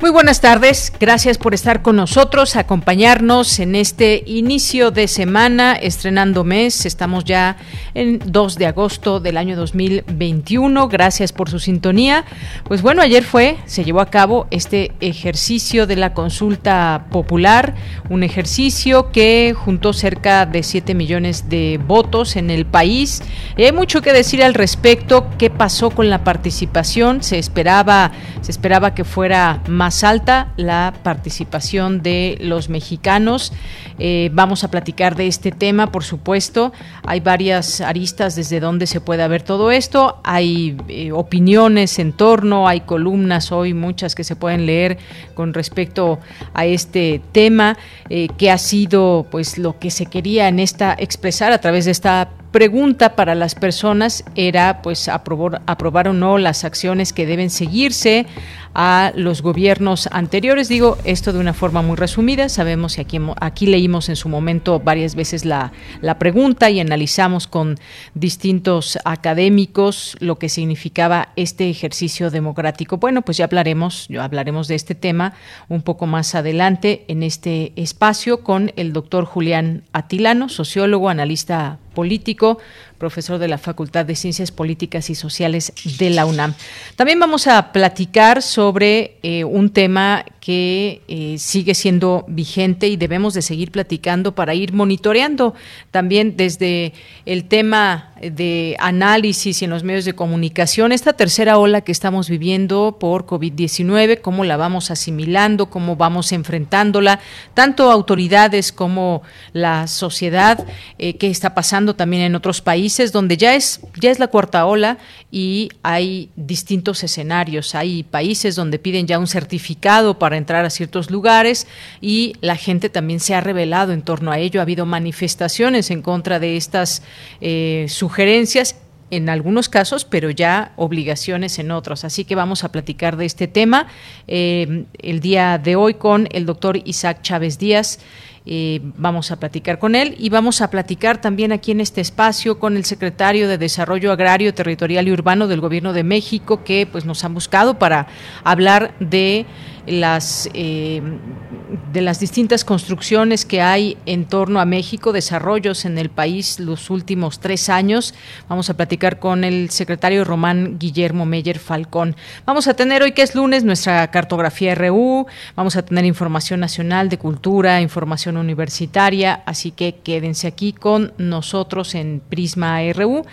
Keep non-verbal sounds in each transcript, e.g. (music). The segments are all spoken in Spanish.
Muy buenas tardes, gracias por estar con nosotros, acompañarnos en este inicio de semana, estrenando mes. Estamos ya en 2 de agosto del año 2021. Gracias por su sintonía. Pues bueno, ayer fue, se llevó a cabo este ejercicio de la consulta popular, un ejercicio que juntó cerca de 7 millones de votos en el país. Y hay mucho que decir al respecto, qué pasó con la participación. Se esperaba, se esperaba que fuera más alta la participación de los mexicanos. Eh, vamos a platicar de este tema, por supuesto. Hay varias aristas desde donde se puede ver todo esto. Hay eh, opiniones en torno, hay columnas hoy, muchas que se pueden leer con respecto a este tema, eh, que ha sido pues lo que se quería en esta expresar a través de esta pregunta para las personas era pues aprobar o no las acciones que deben seguirse a los gobiernos anteriores. Digo esto de una forma muy resumida. Sabemos que aquí, aquí leímos en su momento varias veces la, la pregunta y analizamos con distintos académicos lo que significaba este ejercicio democrático. Bueno, pues ya hablaremos, ya hablaremos de este tema un poco más adelante en este espacio con el doctor Julián Atilano, sociólogo, analista político, profesor de la Facultad de Ciencias Políticas y Sociales de la UNAM. También vamos a platicar sobre eh, un tema que eh, sigue siendo vigente y debemos de seguir platicando para ir monitoreando también desde el tema de análisis y en los medios de comunicación, esta tercera ola que estamos viviendo por COVID-19, cómo la vamos asimilando, cómo vamos enfrentándola, tanto autoridades como la sociedad, eh, qué está pasando también en otros países donde ya es, ya es la cuarta ola y hay distintos escenarios. Hay países donde piden ya un certificado para entrar a ciertos lugares y la gente también se ha revelado en torno a ello. Ha habido manifestaciones en contra de estas eh, sugerencias en algunos casos, pero ya obligaciones en otros. Así que vamos a platicar de este tema eh, el día de hoy con el doctor Isaac Chávez Díaz. Eh, vamos a platicar con él y vamos a platicar también aquí en este espacio con el secretario de Desarrollo Agrario, Territorial y Urbano del Gobierno de México, que pues nos han buscado para hablar de eh, de las distintas construcciones que hay en torno a México, desarrollos en el país los últimos tres años. Vamos a platicar con el secretario Román Guillermo Meyer Falcón. Vamos a tener hoy que es lunes nuestra cartografía RU, vamos a tener información nacional de cultura, información universitaria, así que quédense aquí con nosotros en Prisma RU.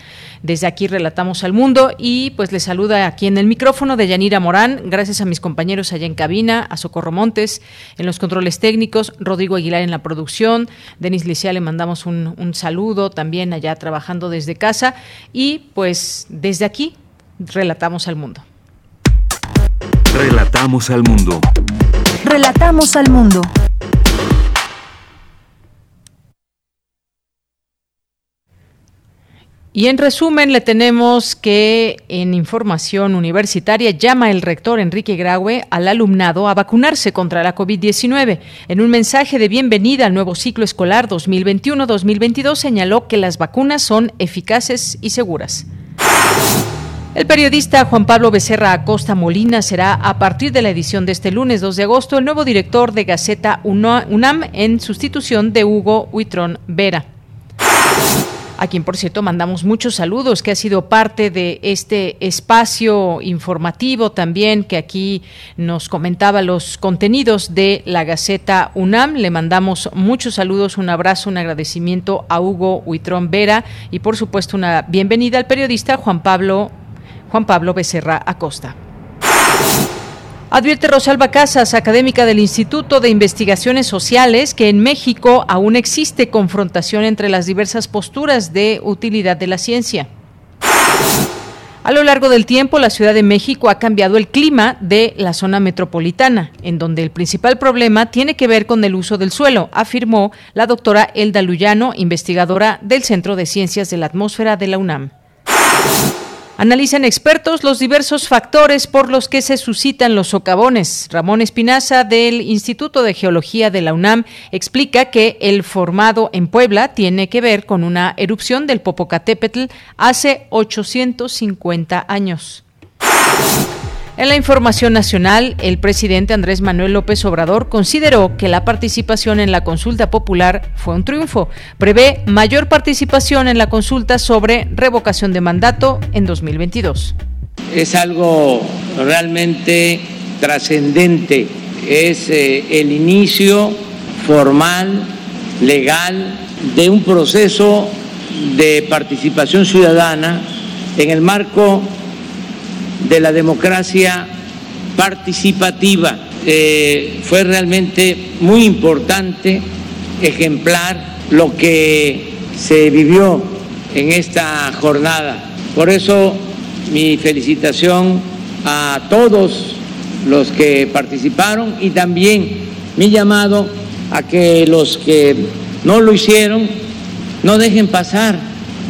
Desde aquí relatamos al mundo y pues les saluda aquí en el micrófono de Yanira Morán, gracias a mis compañeros allá en cabina, a Socorro Montes en los controles técnicos, Rodrigo Aguilar en la producción, Denis Licia le mandamos un, un saludo también allá trabajando desde casa y pues desde aquí relatamos al mundo. Relatamos al mundo. Relatamos al mundo. Y en resumen, le tenemos que en información universitaria llama el rector Enrique Graue al alumnado a vacunarse contra la COVID-19. En un mensaje de bienvenida al nuevo ciclo escolar 2021-2022 señaló que las vacunas son eficaces y seguras. El periodista Juan Pablo Becerra Acosta Molina será a partir de la edición de este lunes 2 de agosto el nuevo director de Gaceta UNAM en sustitución de Hugo Huitrón Vera a quien por cierto mandamos muchos saludos, que ha sido parte de este espacio informativo también, que aquí nos comentaba los contenidos de la Gaceta UNAM. Le mandamos muchos saludos, un abrazo, un agradecimiento a Hugo Huitrón Vera y por supuesto una bienvenida al periodista Juan Pablo, Juan Pablo Becerra Acosta. Advierte Rosalba Casas, académica del Instituto de Investigaciones Sociales, que en México aún existe confrontación entre las diversas posturas de utilidad de la ciencia. A lo largo del tiempo, la Ciudad de México ha cambiado el clima de la zona metropolitana, en donde el principal problema tiene que ver con el uso del suelo, afirmó la doctora Elda Luyano, investigadora del Centro de Ciencias de la Atmósfera de la UNAM. Analizan expertos los diversos factores por los que se suscitan los socavones. Ramón Espinaza del Instituto de Geología de la UNAM explica que el formado en Puebla tiene que ver con una erupción del Popocatépetl hace 850 años. En la información nacional, el presidente Andrés Manuel López Obrador consideró que la participación en la consulta popular fue un triunfo. Prevé mayor participación en la consulta sobre revocación de mandato en 2022. Es algo realmente trascendente. Es eh, el inicio formal, legal, de un proceso de participación ciudadana en el marco de la democracia participativa. Eh, fue realmente muy importante, ejemplar, lo que se vivió en esta jornada. Por eso mi felicitación a todos los que participaron y también mi llamado a que los que no lo hicieron no dejen pasar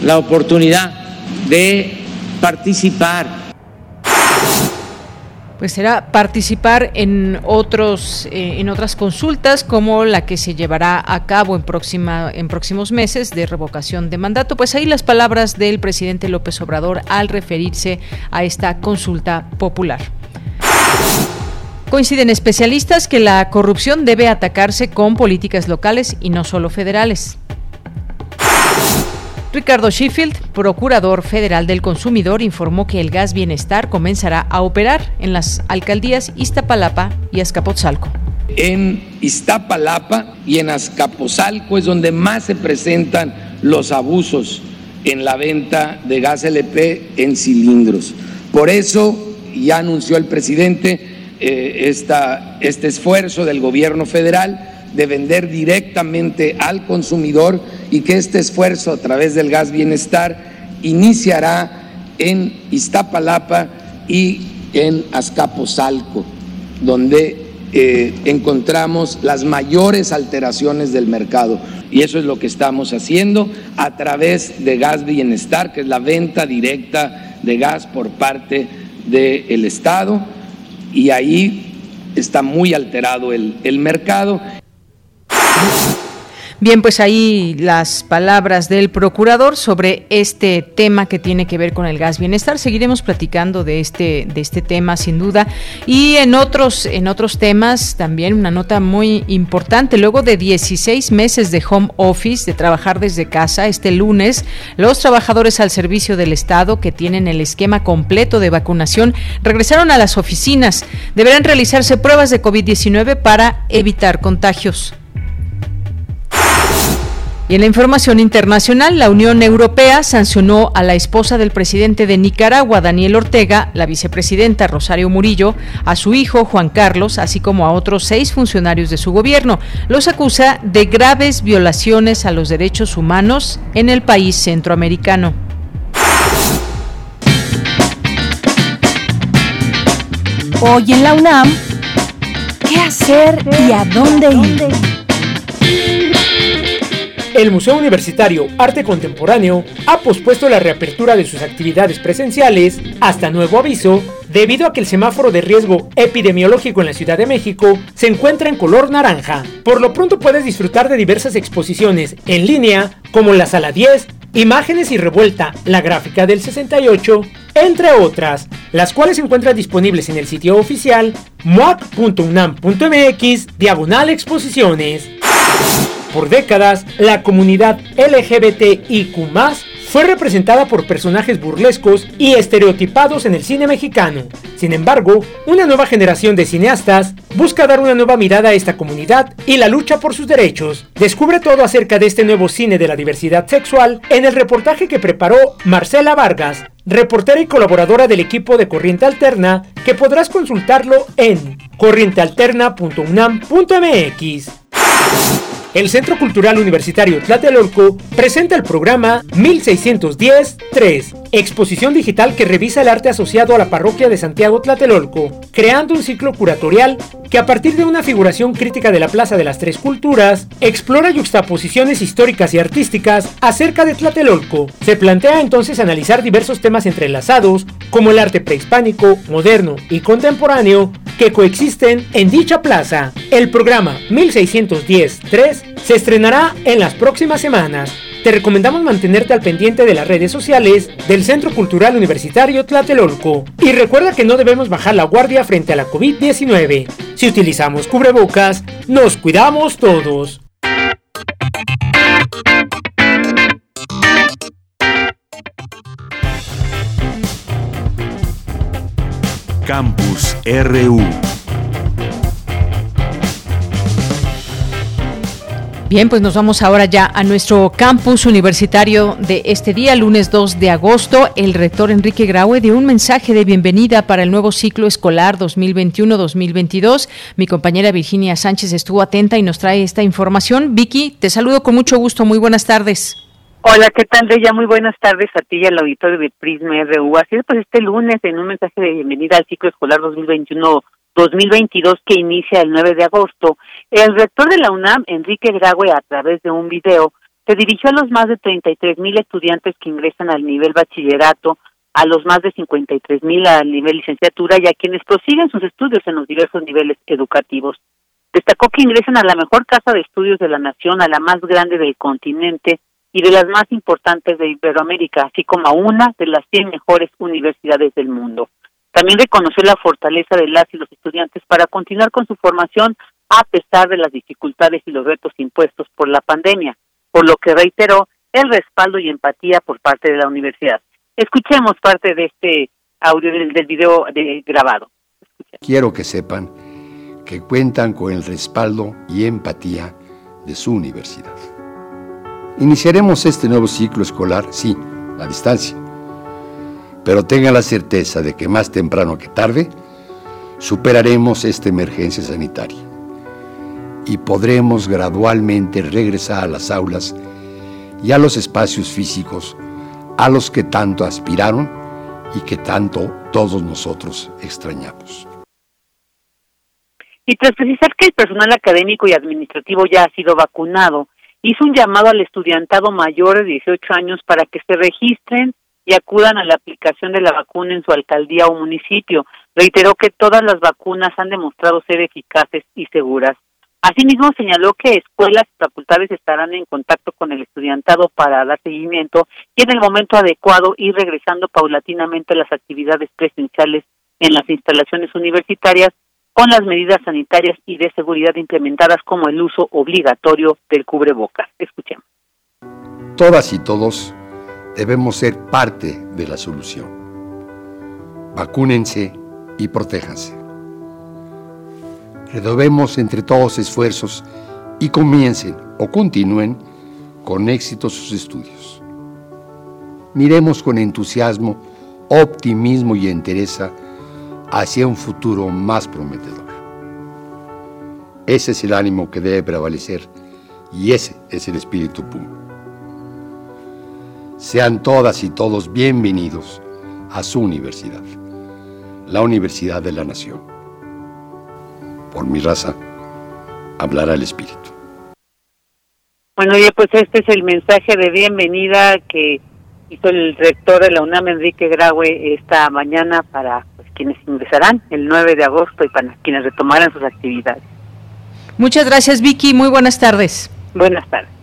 la oportunidad de participar pues será participar en otros eh, en otras consultas como la que se llevará a cabo en próxima en próximos meses de revocación de mandato pues ahí las palabras del presidente López Obrador al referirse a esta consulta popular Coinciden especialistas que la corrupción debe atacarse con políticas locales y no solo federales. Ricardo Sheffield, procurador federal del consumidor, informó que el gas bienestar comenzará a operar en las alcaldías Iztapalapa y Azcapotzalco. En Iztapalapa y en Azcapotzalco es donde más se presentan los abusos en la venta de gas LP en cilindros. Por eso ya anunció el presidente eh, este esfuerzo del gobierno federal de vender directamente al consumidor y que este esfuerzo a través del gas bienestar iniciará en Iztapalapa y en Azcapotzalco, donde eh, encontramos las mayores alteraciones del mercado. Y eso es lo que estamos haciendo a través de Gas Bienestar, que es la venta directa de gas por parte del Estado. Y ahí está muy alterado el, el mercado. Bien, pues ahí las palabras del procurador sobre este tema que tiene que ver con el gas bienestar. Seguiremos platicando de este de este tema sin duda y en otros en otros temas también una nota muy importante. Luego de 16 meses de home office, de trabajar desde casa, este lunes los trabajadores al servicio del Estado que tienen el esquema completo de vacunación regresaron a las oficinas. Deberán realizarse pruebas de COVID-19 para evitar contagios. Y en la información internacional, la Unión Europea sancionó a la esposa del presidente de Nicaragua, Daniel Ortega, la vicepresidenta Rosario Murillo, a su hijo Juan Carlos, así como a otros seis funcionarios de su gobierno. Los acusa de graves violaciones a los derechos humanos en el país centroamericano. Hoy en la UNAM, ¿qué hacer y a dónde ir? El Museo Universitario Arte Contemporáneo ha pospuesto la reapertura de sus actividades presenciales hasta nuevo aviso debido a que el semáforo de riesgo epidemiológico en la Ciudad de México se encuentra en color naranja. Por lo pronto puedes disfrutar de diversas exposiciones en línea como la Sala 10, Imágenes y Revuelta, la gráfica del 68, entre otras, las cuales se encuentran disponibles en el sitio oficial moac.unam.mx diagonal exposiciones. Por décadas, la comunidad LGBTIQ fue representada por personajes burlescos y estereotipados en el cine mexicano. Sin embargo, una nueva generación de cineastas busca dar una nueva mirada a esta comunidad y la lucha por sus derechos. Descubre todo acerca de este nuevo cine de la diversidad sexual en el reportaje que preparó Marcela Vargas, reportera y colaboradora del equipo de Corriente Alterna, que podrás consultarlo en corrientealterna.unam.mx. El Centro Cultural Universitario Tlatelolco presenta el programa 1610-3, exposición digital que revisa el arte asociado a la parroquia de Santiago Tlatelolco, creando un ciclo curatorial que a partir de una figuración crítica de la Plaza de las Tres Culturas, explora yuxtaposiciones históricas y artísticas acerca de Tlatelolco. Se plantea entonces analizar diversos temas entrelazados, como el arte prehispánico, moderno y contemporáneo, que coexisten en dicha plaza. El programa 1610-3 se estrenará en las próximas semanas. Te recomendamos mantenerte al pendiente de las redes sociales del Centro Cultural Universitario Tlatelolco. Y recuerda que no debemos bajar la guardia frente a la COVID-19. Si utilizamos cubrebocas, nos cuidamos todos. Campus RU. Bien, pues nos vamos ahora ya a nuestro campus universitario de este día, lunes 2 de agosto. El rector Enrique Graue dio un mensaje de bienvenida para el nuevo ciclo escolar 2021-2022. Mi compañera Virginia Sánchez estuvo atenta y nos trae esta información. Vicky, te saludo con mucho gusto. Muy buenas tardes. Hola, ¿qué tal? Muy buenas tardes a ti y al auditorio de Prisma RU. Así es, pues este lunes, en un mensaje de bienvenida al ciclo escolar 2021-2022 que inicia el 9 de agosto, el rector de la UNAM, Enrique Graue, a través de un video, se dirigió a los más de 33 mil estudiantes que ingresan al nivel bachillerato, a los más de 53 mil al nivel licenciatura y a quienes prosiguen sus estudios en los diversos niveles educativos. Destacó que ingresan a la mejor casa de estudios de la nación, a la más grande del continente, y de las más importantes de Iberoamérica, así como a una de las 100 mejores universidades del mundo. También reconoció la fortaleza de las y los estudiantes para continuar con su formación a pesar de las dificultades y los retos impuestos por la pandemia, por lo que reiteró el respaldo y empatía por parte de la universidad. Escuchemos parte de este audio del, video de, grabado. Quiero que sepan que cuentan con el respaldo y empatía de su universidad. Iniciaremos este nuevo ciclo escolar, sí, a distancia, pero tengan la certeza de que más temprano que tarde superaremos esta emergencia sanitaria y podremos gradualmente regresar a las aulas y a los espacios físicos a los que tanto aspiraron y que tanto todos nosotros extrañamos. Y tras precisar que el personal académico y administrativo ya ha sido vacunado, hizo un llamado al estudiantado mayor de 18 años para que se registren y acudan a la aplicación de la vacuna en su alcaldía o municipio. Reiteró que todas las vacunas han demostrado ser eficaces y seguras. Asimismo, señaló que escuelas y facultades estarán en contacto con el estudiantado para dar seguimiento y en el momento adecuado ir regresando paulatinamente a las actividades presenciales en las instalaciones universitarias con las medidas sanitarias y de seguridad implementadas como el uso obligatorio del cubrebocas. Escuchemos. Todas y todos debemos ser parte de la solución. Vacúnense y protéjanse. Redobemos entre todos esfuerzos y comiencen o continúen con éxito sus estudios. Miremos con entusiasmo, optimismo y entereza hacia un futuro más prometedor. Ese es el ánimo que debe prevalecer y ese es el espíritu Puma. Sean todas y todos bienvenidos a su universidad, la Universidad de la Nación. Por mi raza, hablará el espíritu. Bueno, pues este es el mensaje de bienvenida que hizo el rector de la UNAM, Enrique Graue, esta mañana para quienes ingresarán el 9 de agosto y para quienes retomarán sus actividades. Muchas gracias Vicky, muy buenas tardes. Buenas tardes.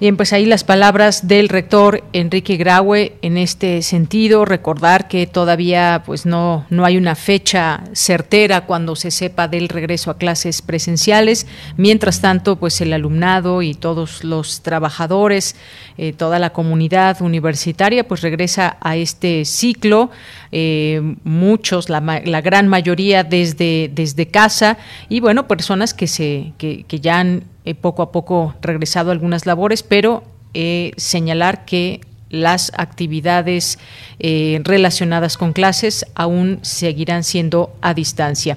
Bien, pues ahí las palabras del rector Enrique Graue en este sentido, recordar que todavía pues no, no hay una fecha certera cuando se sepa del regreso a clases presenciales. Mientras tanto, pues el alumnado y todos los trabajadores, eh, toda la comunidad universitaria, pues regresa a este ciclo. Eh, muchos, la, gran mayoría desde, desde casa y bueno, personas que, se, que, que ya han eh, poco a poco regresado a algunas labores, pero eh, señalar que las actividades eh, relacionadas con clases aún seguirán siendo a distancia.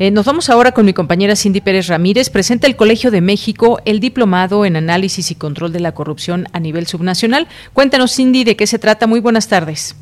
nos vamos ahora con mi compañera Cindy Pérez Ramírez. Presenta el Colegio de México el diplomado en análisis y control de la corrupción a nivel subnacional. Cuéntanos, Cindy, de qué se trata. Muy buenas tardes.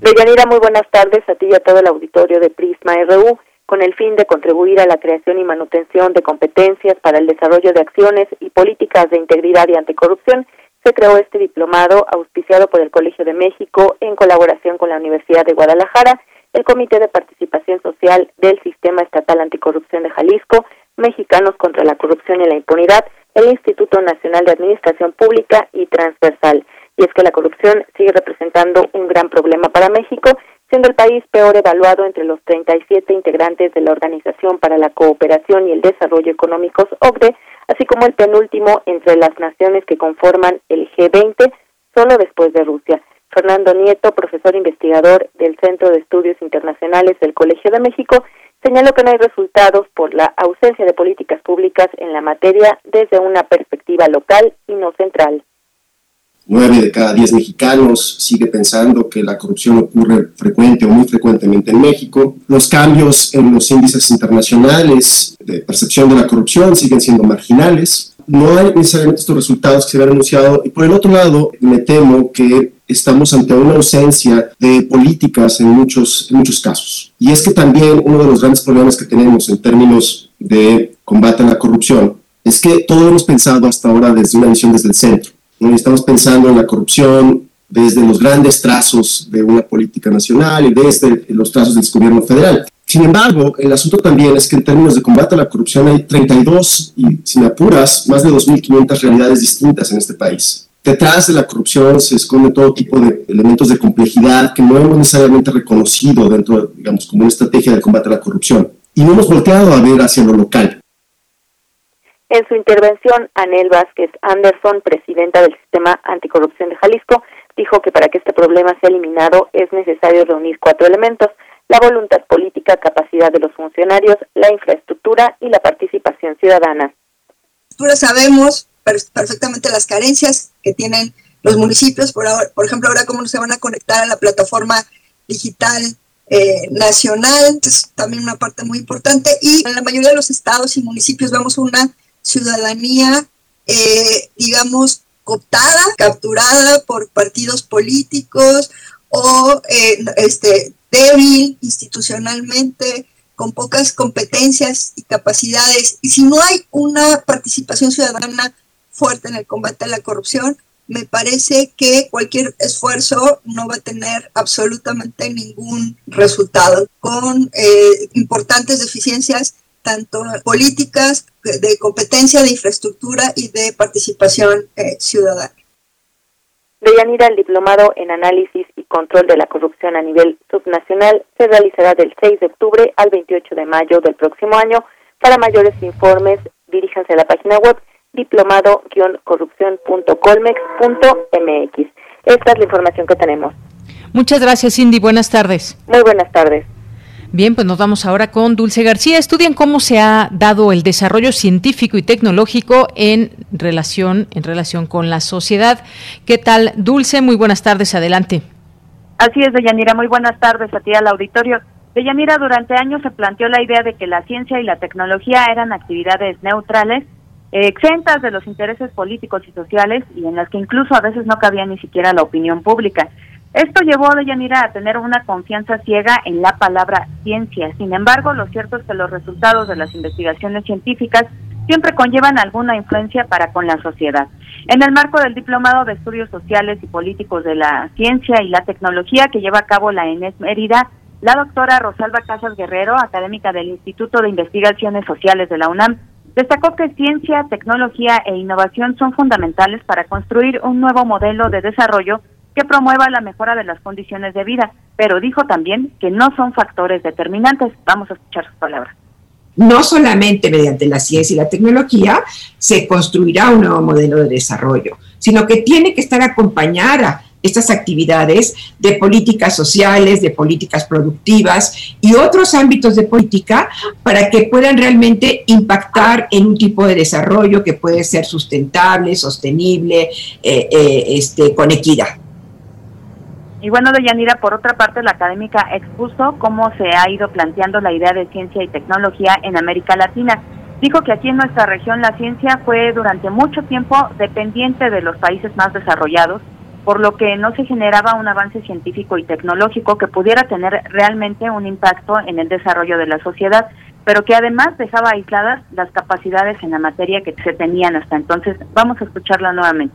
Deyanira, muy buenas tardes a ti y a todo el auditorio de Prisma RU con el fin de contribuir a la creación y manutención de competencias para el desarrollo de acciones y políticas de integridad y anticorrupción, se creó este diplomado auspiciado por el Colegio de México en colaboración con la Universidad de Guadalajara, el Comité de Participación Social del Sistema Estatal Anticorrupción de Jalisco, Mexicanos contra la Corrupción y la Impunidad, el Instituto Nacional de Administración Pública y Transversal. Y es que la corrupción sigue representando un gran problema para México siendo el país peor evaluado entre los 37 integrantes de la Organización para la Cooperación y el Desarrollo Económicos OCDE, así como el penúltimo entre las naciones que conforman el G20, solo después de Rusia. Fernando Nieto, profesor investigador del Centro de Estudios Internacionales del Colegio de México, señaló que no hay resultados por la ausencia de políticas públicas en la materia desde una perspectiva local y no central. Nueve de cada diez mexicanos sigue pensando que la corrupción ocurre frecuente o muy frecuentemente en México. Los cambios en los índices internacionales de percepción de la corrupción siguen siendo marginales. No hay necesariamente estos resultados que se habían anunciado. Y por el otro lado, me temo que estamos ante una ausencia de políticas en muchos, en muchos casos. Y es que también uno de los grandes problemas que tenemos en términos de combate a la corrupción es que todo hemos pensado hasta ahora desde una visión desde el centro Estamos pensando en la corrupción desde los grandes trazos de una política nacional y desde los trazos del gobierno federal. Sin embargo, el asunto también es que en términos de combate a la corrupción hay 32 y, sin apuras, más de 2.500 realidades distintas en este país. Detrás de la corrupción se esconde todo tipo de elementos de complejidad que no hemos necesariamente reconocido dentro, digamos, como una estrategia de combate a la corrupción. Y no hemos volteado a ver hacia lo local. En su intervención, Anel Vázquez Anderson, presidenta del Sistema Anticorrupción de Jalisco, dijo que para que este problema sea eliminado es necesario reunir cuatro elementos, la voluntad política, capacidad de los funcionarios, la infraestructura y la participación ciudadana. Sabemos perfectamente las carencias que tienen los municipios, por, por ejemplo, ahora cómo se van a conectar a la plataforma digital eh, nacional, es también una parte muy importante, y en la mayoría de los estados y municipios vemos una ciudadanía, eh, digamos, cooptada, capturada por partidos políticos o eh, este, débil institucionalmente, con pocas competencias y capacidades. Y si no hay una participación ciudadana fuerte en el combate a la corrupción, me parece que cualquier esfuerzo no va a tener absolutamente ningún resultado, con eh, importantes deficiencias tanto políticas de competencia, de infraestructura y de participación eh, ciudadana. Deyanira, el diplomado en análisis y control de la corrupción a nivel subnacional se realizará del 6 de octubre al 28 de mayo del próximo año. Para mayores informes, diríjanse a la página web diplomado-corrupción.colmex.mx. Esta es la información que tenemos. Muchas gracias, Cindy. Buenas tardes. Muy buenas tardes. Bien, pues nos vamos ahora con Dulce García. Estudian cómo se ha dado el desarrollo científico y tecnológico en relación, en relación con la sociedad. ¿Qué tal, Dulce? Muy buenas tardes, adelante. Así es, Deyanira. Muy buenas tardes a ti al auditorio. Deyanira, durante años se planteó la idea de que la ciencia y la tecnología eran actividades neutrales, exentas de los intereses políticos y sociales y en las que incluso a veces no cabía ni siquiera la opinión pública. Esto llevó a Deyanira a tener una confianza ciega en la palabra ciencia. Sin embargo, lo cierto es que los resultados de las investigaciones científicas siempre conllevan alguna influencia para con la sociedad. En el marco del Diplomado de Estudios Sociales y Políticos de la Ciencia y la Tecnología que lleva a cabo la ENES Mérida, la doctora Rosalba Casas Guerrero, académica del Instituto de Investigaciones Sociales de la UNAM, Destacó que ciencia, tecnología e innovación son fundamentales para construir un nuevo modelo de desarrollo que promueva la mejora de las condiciones de vida, pero dijo también que no son factores determinantes. Vamos a escuchar sus palabras. No solamente mediante la ciencia y la tecnología se construirá un nuevo modelo de desarrollo, sino que tiene que estar acompañada estas actividades de políticas sociales, de políticas productivas y otros ámbitos de política para que puedan realmente impactar en un tipo de desarrollo que puede ser sustentable, sostenible, eh, eh, este, con equidad. Y bueno, Deyanira, por otra parte, la académica expuso cómo se ha ido planteando la idea de ciencia y tecnología en América Latina. Dijo que aquí en nuestra región la ciencia fue durante mucho tiempo dependiente de los países más desarrollados por lo que no se generaba un avance científico y tecnológico que pudiera tener realmente un impacto en el desarrollo de la sociedad, pero que además dejaba aisladas las capacidades en la materia que se tenían hasta entonces. Vamos a escucharla nuevamente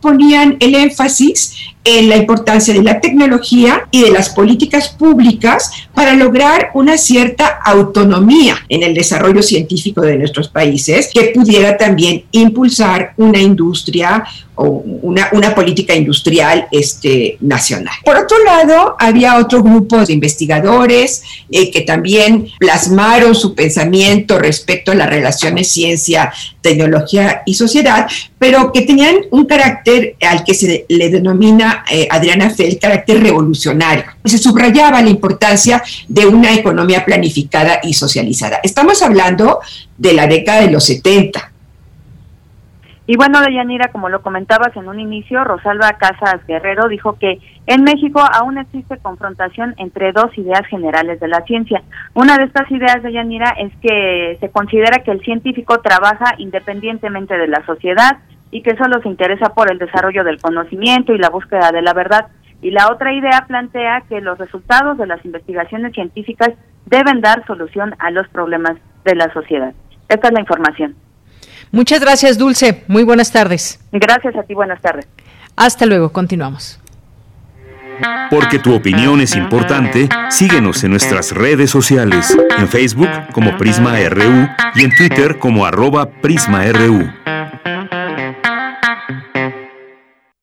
ponían el énfasis en la importancia de la tecnología y de las políticas públicas para lograr una cierta autonomía en el desarrollo científico de nuestros países que pudiera también impulsar una industria o una, una política industrial este, nacional. Por otro lado, había otro grupo de investigadores eh, que también plasmaron su pensamiento respecto a las relaciones ciencia, tecnología y sociedad, pero que tenían un carácter al que se le denomina eh, Adriana Feld carácter revolucionario. Se subrayaba la importancia de una economía planificada y socializada. Estamos hablando de la década de los 70 y bueno, Deyanira, como lo comentabas en un inicio, Rosalba Casas Guerrero dijo que en México aún existe confrontación entre dos ideas generales de la ciencia. Una de estas ideas, Deyanira, es que se considera que el científico trabaja independientemente de la sociedad y que solo se interesa por el desarrollo del conocimiento y la búsqueda de la verdad. Y la otra idea plantea que los resultados de las investigaciones científicas deben dar solución a los problemas de la sociedad. Esta es la información. Muchas gracias, Dulce. Muy buenas tardes. Gracias a ti, buenas tardes. Hasta luego, continuamos. Porque tu opinión es importante, síguenos en nuestras redes sociales, en Facebook como Prisma RU y en Twitter como arroba PrismaRU.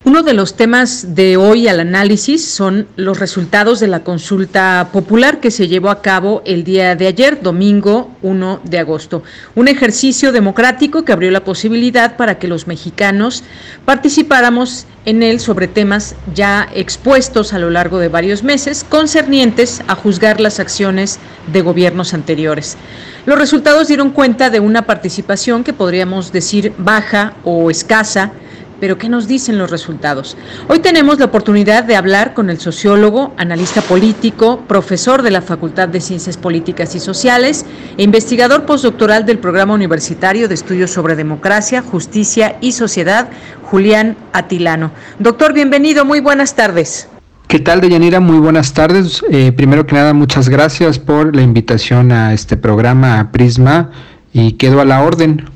Uno de los temas de hoy al análisis son los resultados de la consulta popular que se llevó a cabo el día de ayer, domingo 1 de agosto. Un ejercicio democrático que abrió la posibilidad para que los mexicanos participáramos en él sobre temas ya expuestos a lo largo de varios meses, concernientes a juzgar las acciones de gobiernos anteriores. Los resultados dieron cuenta de una participación que podríamos decir baja o escasa, pero ¿qué nos dicen los resultados? Hoy tenemos la oportunidad de hablar con el sociólogo, analista político, profesor de la Facultad de Ciencias Políticas y Sociales e investigador postdoctoral del Programa Universitario de Estudios sobre Democracia, Justicia y Sociedad, Julián Atilano. Doctor, bienvenido, muy buenas tardes. ¿Qué tal, Deyanira? Muy buenas tardes. Eh, primero que nada, muchas gracias por la invitación a este programa, a Prisma, y quedo a la orden.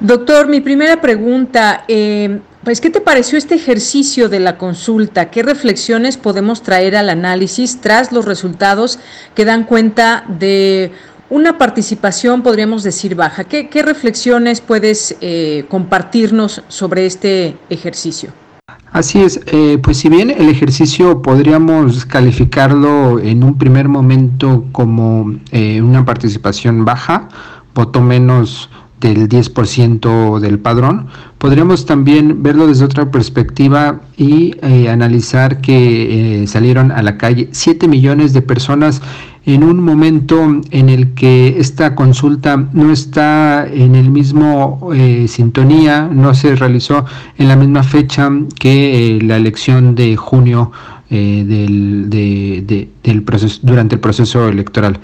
Doctor, mi primera pregunta, eh, pues, ¿qué te pareció este ejercicio de la consulta? ¿Qué reflexiones podemos traer al análisis tras los resultados que dan cuenta de una participación, podríamos decir, baja? ¿Qué, reflexiones puedes eh, compartirnos sobre este ejercicio? Así es, eh, pues si bien el ejercicio podríamos calificarlo en un primer momento como eh, una participación baja, voto menos del 10% del padrón, podríamos también verlo desde otra perspectiva y eh, analizar que eh, salieron a la calle 7 millones de personas en un momento en el que esta consulta no está en el mismo eh, sintonía, no se realizó en la misma fecha que la elección de junio del, del proceso, durante el proceso electoral.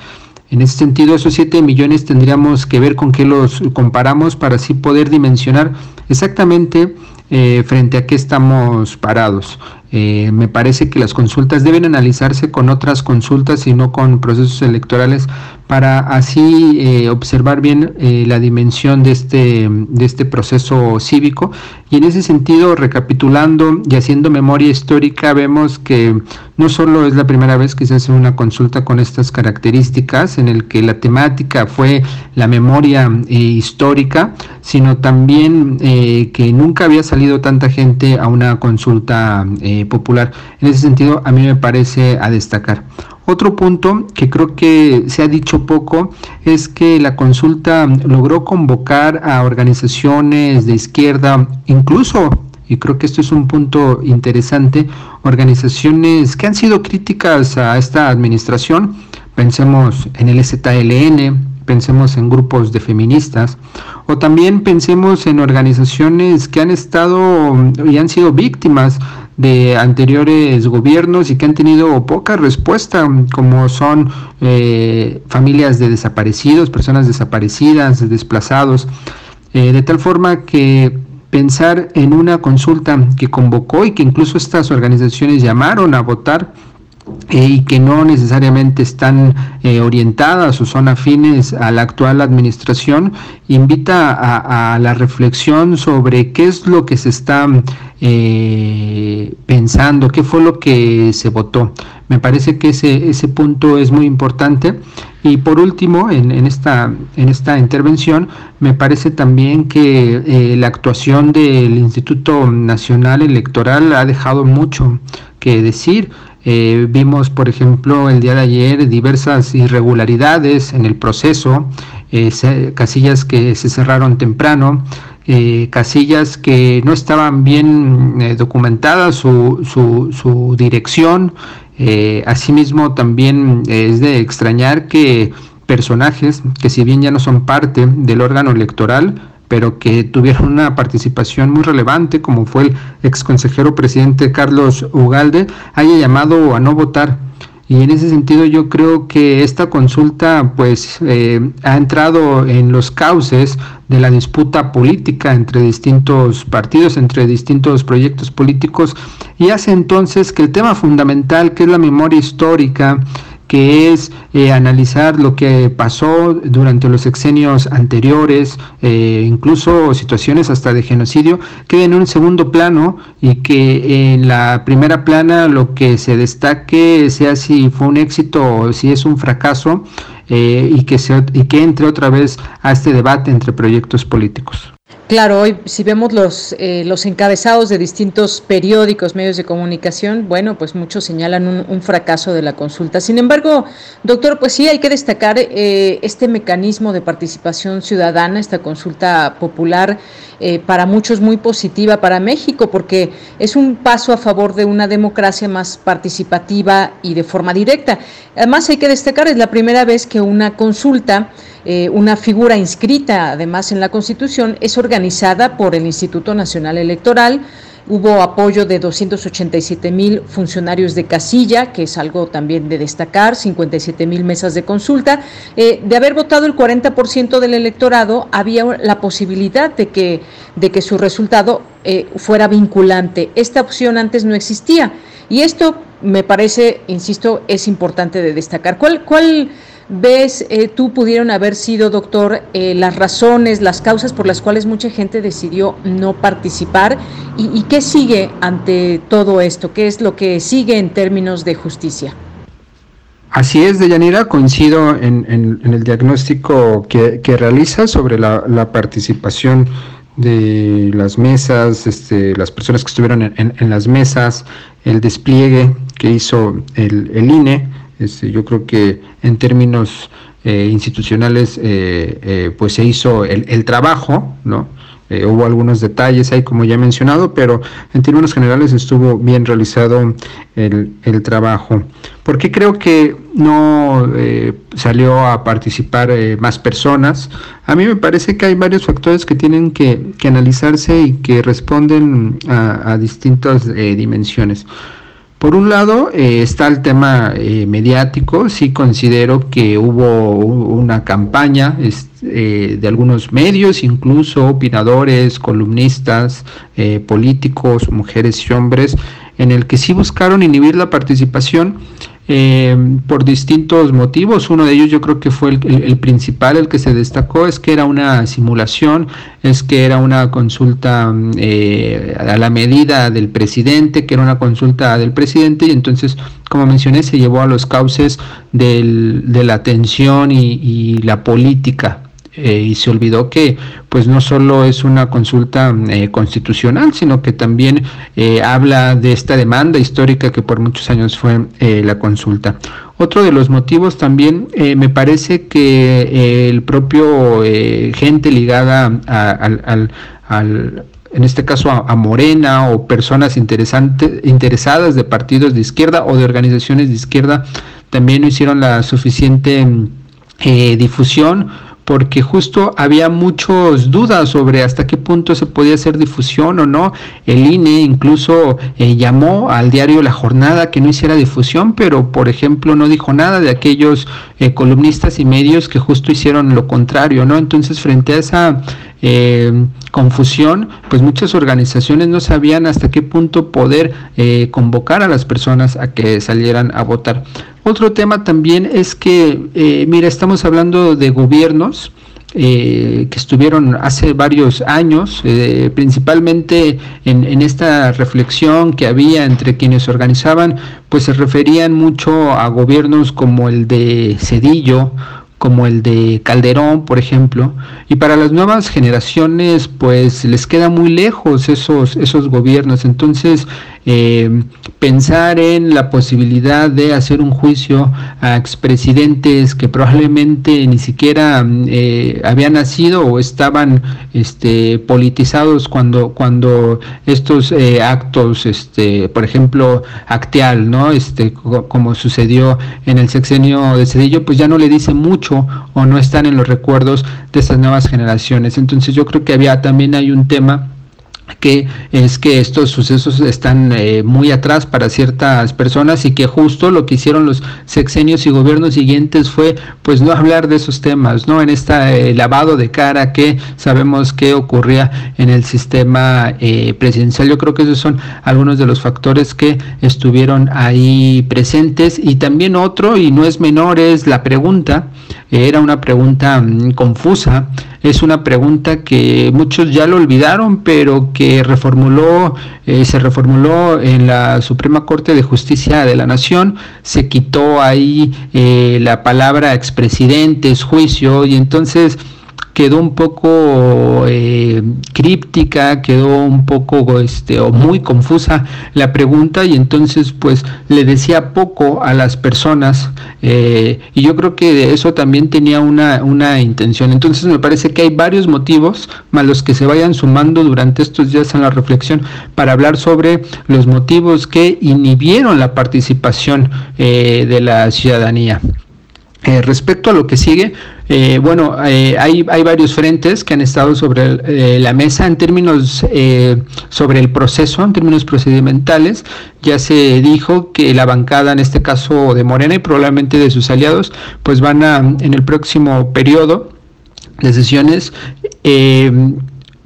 En ese sentido, esos 7 millones tendríamos que ver con qué los comparamos para así poder dimensionar exactamente eh, frente a qué estamos parados. Eh, me parece que las consultas deben analizarse con otras consultas y no con procesos electorales para así eh, observar bien eh, la dimensión de este, de este proceso cívico. Y en ese sentido, recapitulando y haciendo memoria histórica, vemos que no solo es la primera vez que se hace una consulta con estas características, en el que la temática fue la memoria eh, histórica, sino también que nunca había salido tanta gente a una consulta popular. En ese sentido, a mí me parece a destacar. Otro punto que creo que se ha dicho poco es que la consulta logró convocar a organizaciones de izquierda, incluso, y creo que esto es un punto interesante, organizaciones que han sido críticas a esta administración. Pensemos en el STLN, pensemos en grupos de feministas, o también pensemos en organizaciones que han estado y han sido víctimas de anteriores gobiernos y que han tenido poca respuesta, como son eh, familias de desaparecidos, personas desaparecidas, desplazados, eh, de tal forma que pensar en una consulta que convocó y que incluso estas organizaciones llamaron a votar y que no necesariamente están eh, orientadas o son afines a la actual administración, invita a, la reflexión sobre qué es lo que se está eh, pensando, qué fue lo que se votó. Me parece que ese, ese punto es muy importante. Y por último, en, esta, en esta intervención, me parece también que la actuación del Instituto Nacional Electoral ha dejado mucho que decir. Eh, vimos, por ejemplo, el día de ayer diversas irregularidades en el proceso, eh, casillas que se cerraron temprano, eh, casillas que no estaban bien documentadas su, su, su dirección. asimismo, también es de extrañar que personajes que si bien ya no son parte del órgano electoral, pero que tuvieron una participación muy relevante, como fue el ex consejero presidente Carlos Ugalde, haya llamado a no votar. Y en ese sentido yo creo que esta consulta pues eh, ha entrado en los cauces de la disputa política entre distintos partidos, entre distintos proyectos políticos y hace entonces que el tema fundamental que es la memoria histórica, que es eh, analizar lo que pasó durante los sexenios anteriores, eh, incluso situaciones hasta de genocidio, queden en un segundo plano y que en la primera plana lo que se destaque sea si fue un éxito o si es un fracaso eh, y, que se, y que entre otra vez a este debate entre proyectos políticos. Claro, hoy si vemos los, eh, los encabezados de distintos periódicos, medios de comunicación, bueno, pues muchos señalan un, fracaso de la consulta. Sin embargo, doctor, pues sí hay que destacar eh, este mecanismo de participación ciudadana, esta consulta popular, eh, para muchos muy positiva para México, porque es un paso a favor de una democracia más participativa y de forma directa. Además, hay que destacar, es la primera vez que una consulta eh, una figura inscrita además en la Constitución, es organizada por el Instituto Nacional Electoral. Hubo apoyo de 287 mil funcionarios de casilla, que es algo también de destacar, 57 mil mesas de consulta. Eh, de haber votado el 40% del electorado, había la posibilidad de que, de que su resultado eh, fuera vinculante. Esta opción antes no existía. Y esto me parece, insisto, es importante de destacar. ¿Cuál, cuál ves eh, tú pudieron haber sido, doctor, eh, las razones, las causas por las cuales mucha gente decidió no participar? ¿Y, qué sigue ante todo esto? ¿Qué es lo que sigue en términos de justicia? Así es, Deyanira, coincido en, el diagnóstico que, realiza sobre la, participación de las mesas, este, las personas que estuvieron en, las mesas, el despliegue que hizo el, el INE este, yo creo que en términos eh, institucionales, eh, eh, pues se hizo el, trabajo, ¿no? hubo algunos detalles ahí, como ya he mencionado, pero en términos generales estuvo bien realizado el, trabajo. ¿Por qué creo que no salió a participar más personas? A mí me parece que hay varios factores que tienen que, que analizarse y que responden a distintas dimensiones. Por un lado eh, está el tema eh, mediático, sí considero que hubo una campaña eh, de algunos medios, incluso opinadores, columnistas, políticos, mujeres y hombres, en el que sí buscaron inhibir la participación eh, por distintos motivos. Uno de ellos yo creo que fue el, principal, el que se destacó, es que era una simulación, es que era una consulta eh, a la medida del presidente, que era una consulta del presidente y entonces, como mencioné, se llevó a los cauces del, de la tensión y la política eh, y se olvidó que pues no solo es una consulta eh, constitucional, sino que también eh, habla de esta demanda histórica que por muchos años fue la consulta. Otro de los motivos también me parece que el propio gente ligada al, al, en este caso a, Morena o personas interesadas de partidos de izquierda o de organizaciones de izquierda también no hicieron la suficiente difusión porque justo había muchas dudas sobre hasta qué punto se podía hacer difusión o no. El INE incluso eh, llamó al diario La Jornada que no hiciera difusión, pero por ejemplo no dijo nada de aquellos eh, columnistas y medios que justo hicieron lo contrario, ¿no? Entonces frente a esa eh, confusión, pues muchas organizaciones no sabían hasta qué punto poder convocar a las personas a que salieran a votar. Otro tema también es que, eh, mira, estamos hablando de gobiernos eh, que estuvieron hace varios años, eh, principalmente en, en, esta reflexión que había entre quienes organizaban, pues se referían mucho a gobiernos como el de Cedillo como el de Calderón, por ejemplo, y para las nuevas generaciones pues les queda muy lejos esos, esos gobiernos. Entonces, eh, pensar en la posibilidad de hacer un juicio a expresidentes que probablemente ni siquiera eh, habían nacido o estaban este, politizados cuando, cuando estos eh, actos, este, por ejemplo, Acteal, ¿no? Este, como sucedió en el sexenio de Cedillo, pues ya no le dice mucho o no están en los recuerdos de estas nuevas generaciones. Entonces yo creo que había también hay un tema que es que estos sucesos están eh, muy atrás para ciertas personas y que justo lo que hicieron los sexenios y gobiernos siguientes fue pues no hablar de esos temas, ¿no? En este lavado de cara que sabemos que ocurría en el sistema eh, presidencial. Yo creo que esos son algunos de los factores que estuvieron ahí presentes y también otro y no es menor es la pregunta, era una pregunta mm, confusa es una pregunta que muchos ya lo olvidaron, pero que reformuló, eh, se reformuló en la Suprema Corte de Justicia de la Nación, se quitó ahí eh, la palabra expresidentes, juicio, y entonces quedó un poco eh, críptica, quedó un poco este, o muy confusa la pregunta y entonces pues le decía poco a las personas eh, y yo creo que eso también tenía una, una intención. Entonces me parece que hay varios motivos, más los que se vayan sumando durante estos días en la reflexión, para hablar sobre los motivos que inhibieron la participación eh, de la ciudadanía. Eh, respecto a lo que sigue, eh, bueno, eh, hay, hay, varios frentes que han estado sobre la mesa en términos sobre el proceso, en términos procedimentales. Ya se dijo que la bancada, en este caso de Morena y probablemente de sus aliados, pues van a, en el próximo periodo de sesiones,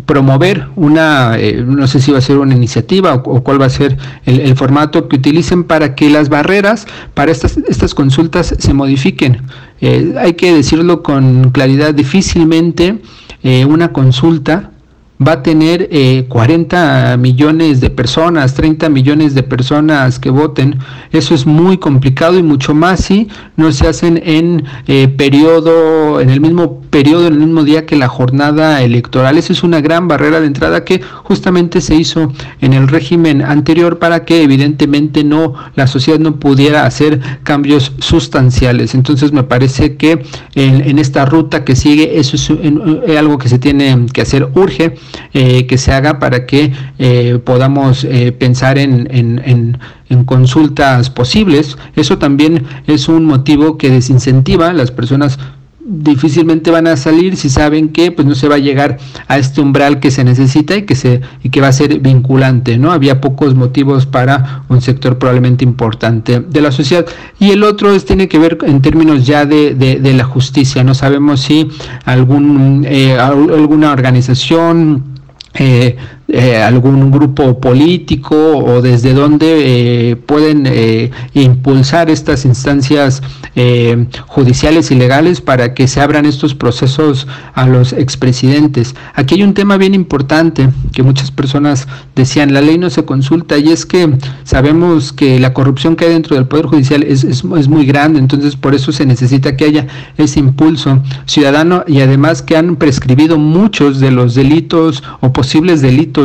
promover una, eh, no sé si va a ser una iniciativa o, cuál va a ser el, formato que utilicen para que las barreras para estas, estas consultas se modifiquen. Eh, hay que decirlo con claridad, difícilmente eh, una consulta va a tener 40 millones de personas, 30 millones de personas que voten. Eso es muy complicado y mucho más si no se hacen en periodo, en el mismo periodo, en el mismo día que la jornada electoral. Esa es una gran barrera de entrada que justamente se hizo en el régimen anterior para que evidentemente no la sociedad no pudiera hacer cambios sustanciales. Entonces me parece que en, esta ruta que sigue eso es, algo que se tiene que hacer urge eh, que se haga para que eh, podamos eh, pensar en, en, en consultas posibles. Eso también es un motivo que desincentiva a las personas difícilmente van a salir si saben que pues no se va a llegar a este umbral que se necesita y que se y que va a ser vinculante no había pocos motivos para un sector probablemente importante de la sociedad. Y el otro es tiene que ver en términos ya de, de, la justicia no sabemos si algún eh, alguna organización eh, eh, algún grupo político o desde dónde eh, pueden eh, impulsar estas instancias judiciales y legales para que se abran estos procesos a los expresidentes. Aquí hay un tema bien importante que muchas personas decían, la ley no se consulta y es que sabemos que la corrupción que hay dentro del Poder Judicial es, es, es muy grande, entonces por eso se necesita que haya ese impulso ciudadano y además que han prescribido muchos de los delitos o posibles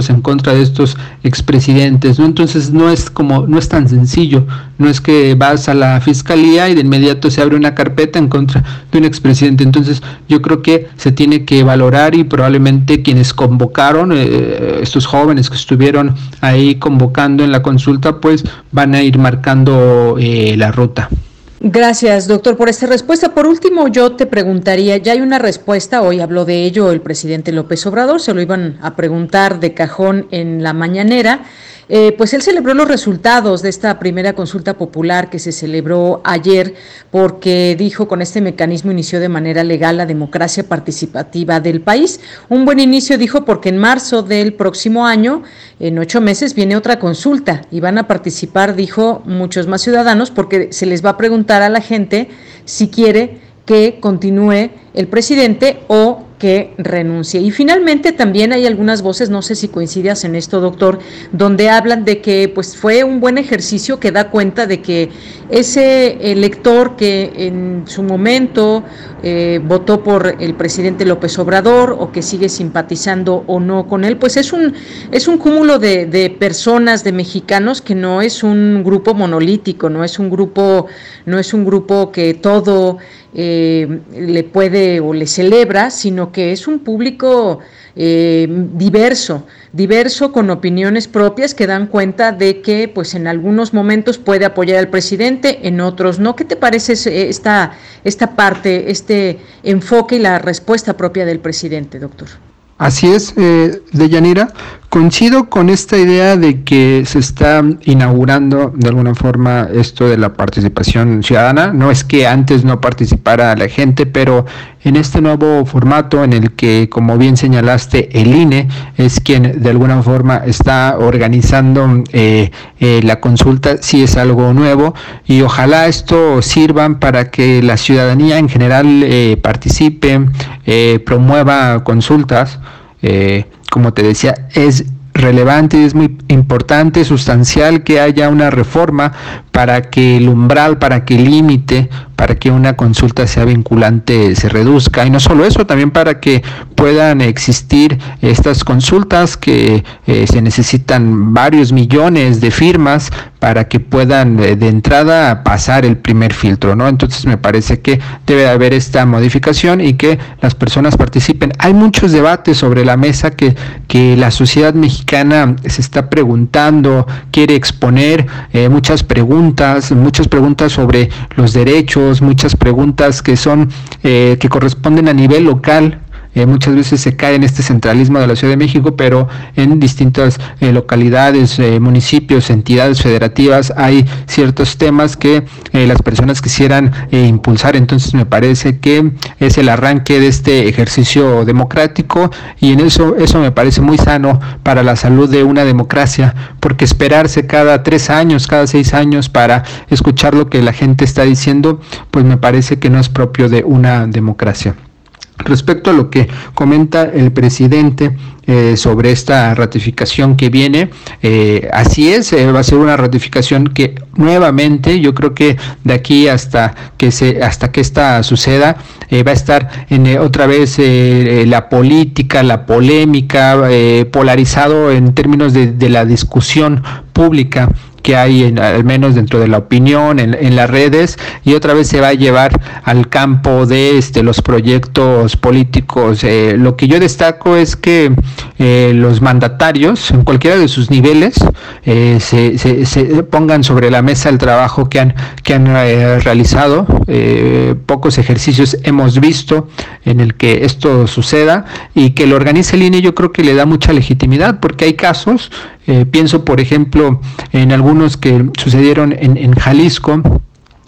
en contra de estos expresidentes, ¿no? Entonces no es como, no es tan sencillo, no es que vas a la fiscalía y de inmediato se abre una carpeta en contra de un expresidente. Entonces yo creo que se tiene que valorar y probablemente quienes convocaron, eh, estos jóvenes que estuvieron ahí convocando en la consulta, pues van a ir marcando eh, la ruta. Gracias, doctor, por esta respuesta. Por último, yo te preguntaría, ya hay una respuesta, hoy habló de ello el presidente López Obrador, se lo iban a preguntar de cajón en la mañanera. Eh, pues él celebró los resultados de esta primera consulta popular que se celebró ayer porque dijo con este mecanismo inició de manera legal la democracia participativa del país. Un buen inicio dijo porque en marzo del próximo año, en ocho meses, viene otra consulta y van a participar, dijo, muchos más ciudadanos porque se les va a preguntar a la gente si quiere que continúe el presidente o que renuncie. Y finalmente también hay algunas voces, no sé si coincidas en esto, doctor, donde hablan de que pues fue un buen ejercicio que da cuenta de que ese elector que en su momento eh, votó por el presidente López Obrador o que sigue simpatizando o no con él, pues es un, es un cúmulo de, de personas, de mexicanos, que no es un grupo monolítico, no es un grupo, no es un grupo que todo eh, le puede o le celebra, sino que es un público eh, diverso, diverso con opiniones propias que dan cuenta de que pues en algunos momentos puede apoyar al presidente, en otros no. ¿Qué te parece esta, esta parte, este enfoque y la respuesta propia del presidente, doctor? Así es, eh, Deyanira. Coincido con esta idea de que se está inaugurando de alguna forma esto de la participación ciudadana. No es que antes no participara la gente, pero en este nuevo formato en el que, como bien señalaste, el INE es quien de alguna forma está organizando eh, eh, la consulta, sí es algo nuevo y ojalá esto sirva para que la ciudadanía en general eh, participe, promueva consultas. Como te decía, es relevante es muy importante, sustancial que haya una reforma para que el umbral, para que el límite, para que una consulta sea vinculante se reduzca. Y no solo eso, también para que puedan existir estas consultas que eh, se necesitan varios millones de firmas para que puedan eh, de entrada pasar el primer filtro, ¿no? Entonces me parece que debe haber esta modificación y que las personas participen. Hay muchos debates sobre la mesa que, que la sociedad mexicana se está preguntando, quiere exponer eh, muchas preguntas muchas preguntas sobre los derechos, muchas preguntas que son eh, que corresponden a nivel local eh, muchas veces se cae en este centralismo de la Ciudad de México, pero en distintas eh, localidades, eh, municipios, entidades federativas hay ciertos temas que las personas quisieran impulsar. Entonces me parece que es el arranque de este ejercicio democrático y en eso eso me parece muy sano para la salud de una democracia, porque esperarse cada tres años, cada seis años para escuchar lo que la gente está diciendo, pues me parece que no es propio de una democracia. Respecto a lo que comenta el presidente eh, sobre esta ratificación que viene, eh, así es, eh, va a ser una ratificación que nuevamente, yo creo que de aquí hasta que se, hasta que esta suceda, va a estar en otra vez la política, la polémica, polarizado en términos de la discusión pública que hay en, al menos dentro de la opinión en, las redes y otra vez se va a llevar al campo de este los proyectos políticos. Eh, lo que yo destaco es que eh, los mandatarios en cualquiera de sus niveles eh, se, se, pongan sobre la mesa el trabajo que han que han realizado. Pocos ejercicios hemos visto en el que esto suceda y que lo organice el INE yo creo que le da mucha legitimidad porque hay casos pienso, por ejemplo, en algunos que sucedieron en, en Jalisco,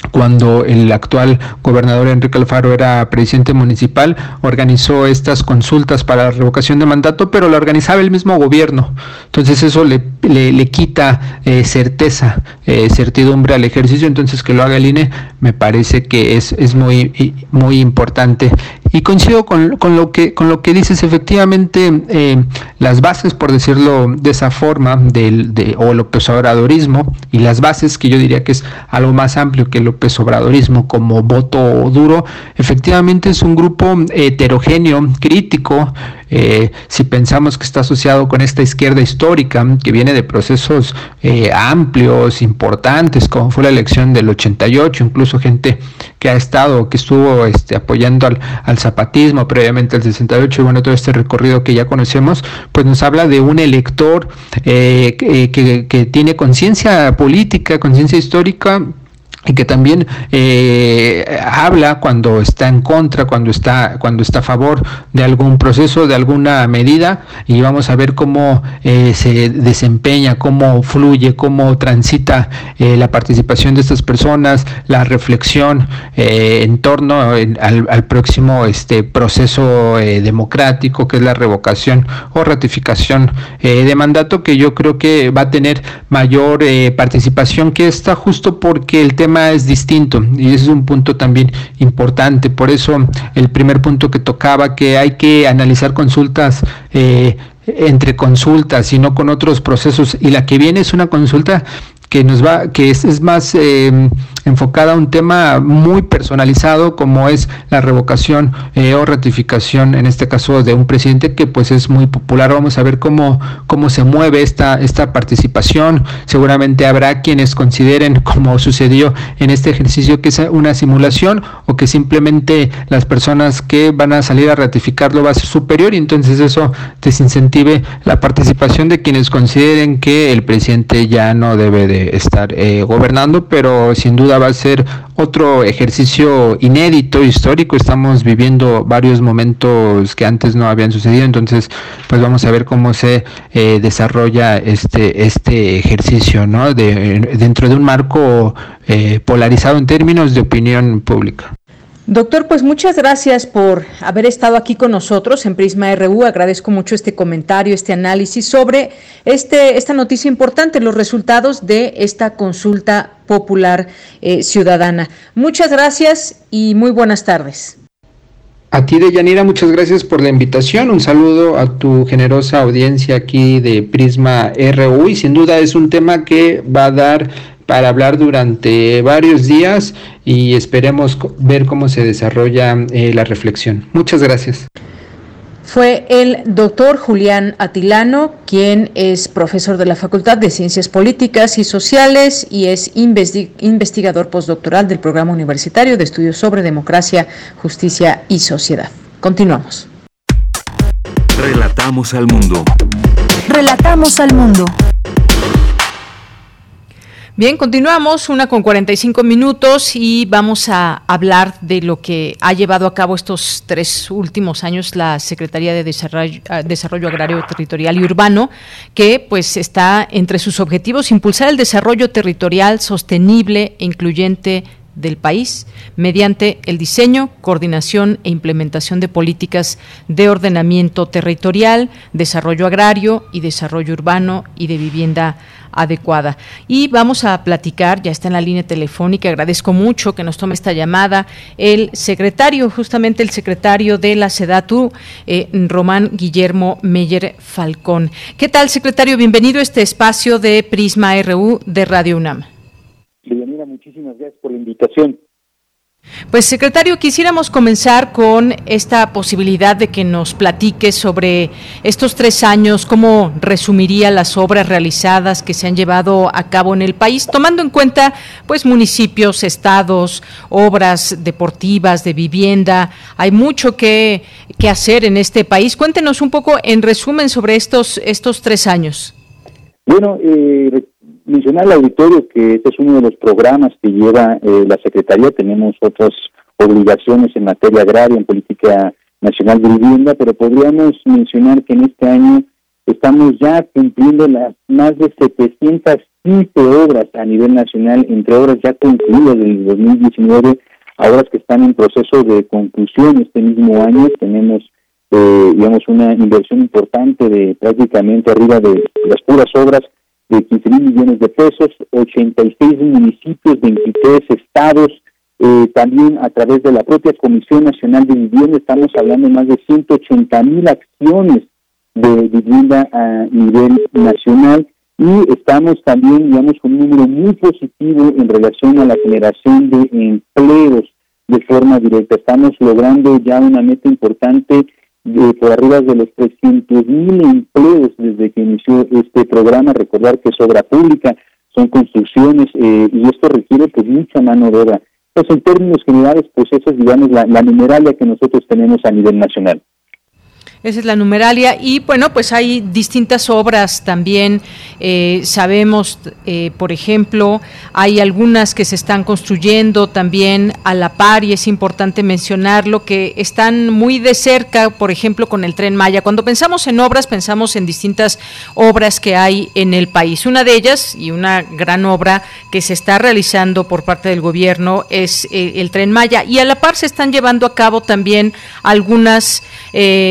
cuando el actual gobernador Enrique Alfaro era presidente municipal, organizó estas consultas para la revocación de mandato, pero lo organizaba el mismo gobierno. Entonces eso le, le, quita eh, certeza, eh, certidumbre al ejercicio, entonces que lo haga el INE me parece que es, es muy, muy importante. Y coincido con, con, lo que, con lo que dices, efectivamente, eh, las bases, por decirlo de esa forma, del, de, o López Obradorismo, y las bases, que yo diría que es algo más amplio que López Obradorismo como voto duro, efectivamente es un grupo heterogéneo, crítico, eh, si pensamos que está asociado con esta izquierda histórica, que viene de procesos eh, amplios, importantes, como fue la elección del 88, incluso gente que ha estado, que estuvo este, apoyando al, al zapatismo previamente al 68, y bueno, todo este recorrido que ya conocemos, pues nos habla de un elector eh, que, que tiene conciencia política, conciencia histórica, y que también eh, habla cuando está en contra, cuando está, cuando está a favor de algún proceso, de alguna medida, y vamos a ver cómo eh, se desempeña, cómo fluye, cómo transita eh, la participación de estas personas, la reflexión en torno al, próximo este proceso democrático, que es la revocación o ratificación de mandato, que yo creo que va a tener mayor participación que esta, justo porque el tema es distinto y ese es un punto también importante. Por eso el primer punto que tocaba, que hay que analizar consultas eh, entre consultas y no con otros procesos. Y la que viene es una consulta que nos va, que es, es más eh, enfocada a un tema muy personalizado como es la revocación eh, o ratificación, en este caso de un presidente que pues es muy popular. Vamos a ver cómo, cómo se mueve esta, esta participación. Seguramente habrá quienes consideren, como sucedió en este ejercicio, que es una simulación o que simplemente las personas que van a salir a ratificarlo va a ser superior y entonces eso desincentive la participación de quienes consideren que el presidente ya no debe de estar eh, gobernando, pero sin duda va a ser otro ejercicio inédito, histórico. Estamos viviendo varios momentos que antes no habían sucedido, entonces pues vamos a ver cómo se eh, desarrolla este, este ejercicio, ¿no? De, dentro de un marco eh, polarizado en términos de opinión pública. Doctor, pues muchas gracias por haber estado aquí con nosotros en Prisma RU. Agradezco mucho este comentario, este análisis sobre este, esta noticia importante, los resultados de esta consulta popular eh, ciudadana. Muchas gracias y muy buenas tardes. A ti, Deyanira, muchas gracias por la invitación. Un saludo a tu generosa audiencia aquí de Prisma RU y sin duda es un tema que va a dar para hablar durante varios días y esperemos ver cómo se desarrolla eh, la reflexión. Muchas gracias. Fue el doctor Julián Atilano, quien es profesor de la Facultad de Ciencias Políticas y Sociales y es investigador postdoctoral del Programa Universitario de Estudios sobre Democracia, Justicia y Sociedad. Continuamos. Relatamos al mundo. Relatamos al mundo. Bien, continuamos, una con 45 minutos y vamos a hablar de lo que ha llevado a cabo estos tres últimos años la Secretaría de Desarrollo, ah, Desarrollo Agrario Territorial y Urbano, que pues está entre sus objetivos impulsar el desarrollo territorial sostenible e incluyente del país mediante el diseño, coordinación e implementación de políticas de ordenamiento territorial, desarrollo agrario y desarrollo urbano y de vivienda adecuada. Y vamos a platicar, ya está en la línea telefónica, agradezco mucho que nos tome esta llamada, el secretario, justamente el secretario de la SEDATU, eh, Román Guillermo Meyer Falcón. ¿Qué tal, secretario? Bienvenido a este espacio de Prisma RU de Radio UNAM. Bienvenida, muchísimas gracias por la invitación. Pues secretario, quisiéramos comenzar con esta posibilidad de que nos platique sobre estos tres años, cómo resumiría las obras realizadas que se han llevado a cabo en el país, tomando en cuenta pues municipios, estados, obras deportivas, de vivienda. Hay mucho que, que hacer en este país. Cuéntenos un poco en resumen sobre estos, estos tres años. Bueno, eh, mencionar al auditorio que este es uno de los programas que lleva eh, la Secretaría. Tenemos otras obligaciones en materia agraria, en política nacional de vivienda, pero podríamos mencionar que en este año estamos ya cumpliendo las más de 700 15 obras a nivel nacional, entre obras ya concluidas del 2019 a obras que están en proceso de conclusión este mismo año. Tenemos, eh, digamos, una inversión importante de prácticamente arriba de las puras obras de 15 mil millones de pesos, 86 municipios, 23 estados, eh, también a través de la propia Comisión Nacional de Vivienda estamos hablando de más de 180 mil acciones de vivienda a nivel nacional y estamos también, digamos, con un número muy positivo en relación a la generación de empleos de forma directa. Estamos logrando ya una meta importante de por arriba de los 300 mil empleos desde que inició este programa. Recordar que es obra pública, son construcciones eh, y esto requiere pues mucha mano de obra. Pues en términos generales, pues esa es digamos la, la numeralia que nosotros tenemos a nivel nacional. Esa es la numeralia. Y bueno, pues hay distintas obras también. Eh, sabemos, eh, por ejemplo, hay algunas que se están construyendo también a la par y es importante mencionarlo, que están muy de cerca, por ejemplo, con el tren Maya. Cuando pensamos en obras, pensamos en distintas obras que hay en el país. Una de ellas, y una gran obra que se está realizando por parte del gobierno, es eh, el tren Maya. Y a la par se están llevando a cabo también algunas,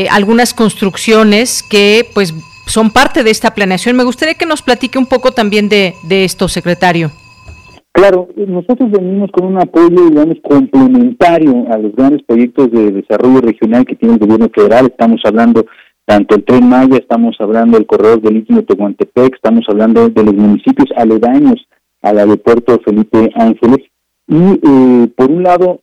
algunas construcciones que pues son parte de esta planeación. Me gustaría que nos platique un poco también de, esto, secretario. Claro, nosotros venimos con un apoyo, digamos, complementario a los grandes proyectos de desarrollo regional que tiene el gobierno federal. Estamos hablando tanto el Tren Maya, estamos hablando del corredor del Istmo de Tehuantepec, estamos hablando de los municipios aledaños al aeropuerto Felipe Ángeles. Y eh, por un lado,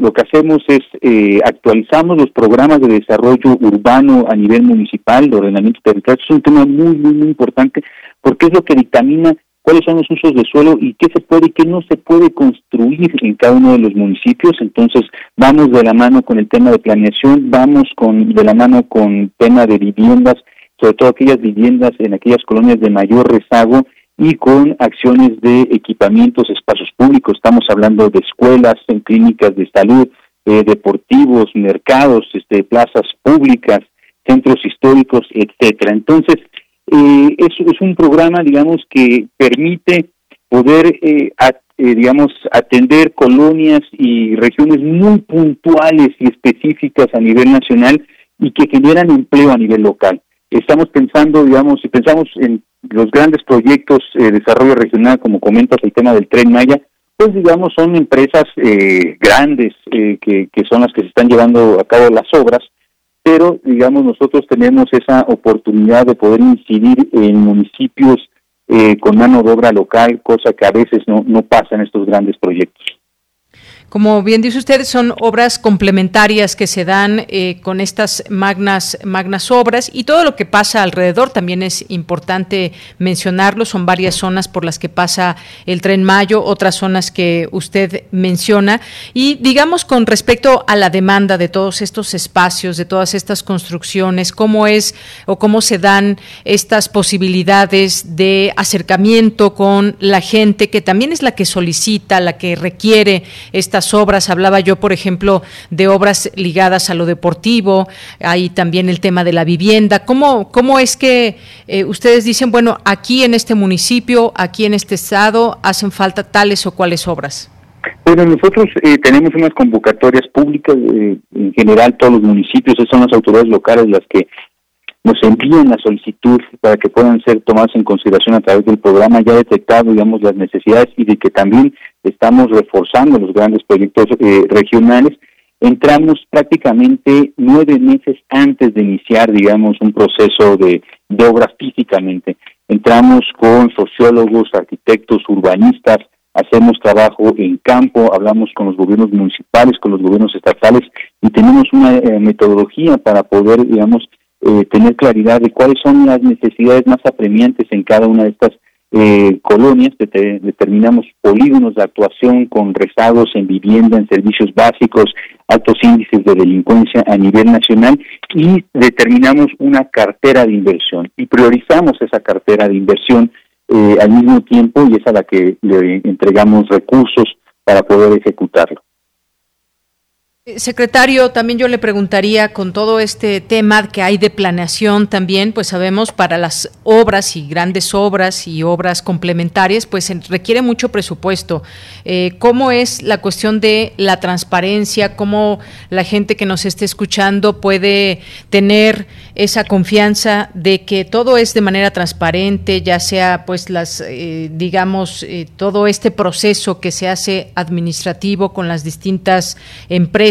lo que hacemos es eh, actualizamos los programas de desarrollo urbano a nivel municipal, de ordenamiento territorial. Es un tema muy, muy, muy importante porque es lo que dictamina cuáles son los usos de suelo y qué se puede y qué no se puede construir en cada uno de los municipios. Entonces, vamos de la mano con el tema de planeación, vamos con de la mano con tema de viviendas, sobre todo aquellas viviendas en aquellas colonias de mayor rezago y con acciones de equipamientos, espacios públicos. Estamos hablando de escuelas, en clínicas de salud, eh, deportivos, mercados, este, plazas públicas, centros históricos, etcétera. Entonces, eh, es, un programa, digamos, que permite poder, eh, eh, digamos, atender colonias y regiones muy puntuales y específicas a nivel nacional y que generan empleo a nivel local. Estamos pensando, digamos, si pensamos en los grandes proyectos de desarrollo regional, como comentas el tema del tren Maya, pues digamos son empresas eh, grandes eh, que, que son las que se están llevando a cabo las obras, pero digamos nosotros tenemos esa oportunidad de poder incidir en municipios eh, con mano de obra local, cosa que a veces no, no pasa en estos grandes proyectos. Como bien dice usted, son obras complementarias que se dan eh, con estas magnas, magnas obras y todo lo que pasa alrededor también es importante mencionarlo. Son varias zonas por las que pasa el tren Mayo, otras zonas que usted menciona. Y digamos con respecto a la demanda de todos estos espacios, de todas estas construcciones, cómo es o cómo se dan estas posibilidades de acercamiento con la gente que también es la que solicita, la que requiere esta obras. Hablaba yo, por ejemplo, de obras ligadas a lo deportivo, hay también el tema de la vivienda. ¿Cómo, cómo es que eh, ustedes dicen, bueno, aquí en este municipio, aquí en este estado, hacen falta tales o cuáles obras? Bueno, nosotros eh, tenemos unas convocatorias públicas, eh, en general todos los municipios, son las autoridades locales las que nos envían la solicitud para que puedan ser tomadas en consideración a través del programa ya detectado, digamos, las necesidades y de que también estamos reforzando los grandes proyectos eh, regionales. Entramos prácticamente nueve meses antes de iniciar, digamos, un proceso de, de obra físicamente. Entramos con sociólogos, arquitectos, urbanistas, hacemos trabajo en campo, hablamos con los gobiernos municipales, con los gobiernos estatales y tenemos una eh, metodología para poder, digamos, eh, tener claridad de cuáles son las necesidades más apremiantes en cada una de estas eh, colonias, determinamos polígonos de actuación con rezagos en vivienda, en servicios básicos, altos índices de delincuencia a nivel nacional y determinamos una cartera de inversión y priorizamos esa cartera de inversión eh, al mismo tiempo y es a la que le entregamos recursos para poder ejecutarlo. Eh, secretario, también yo le preguntaría con todo este tema que hay de planeación también, pues sabemos para las obras y grandes obras y obras complementarias, pues requiere mucho presupuesto. Eh, ¿Cómo es la cuestión de la transparencia? ¿Cómo la gente que nos esté escuchando puede tener esa confianza de que todo es de manera transparente, ya sea pues las, eh, digamos, todo este proceso que se hace administrativo con las distintas empresas?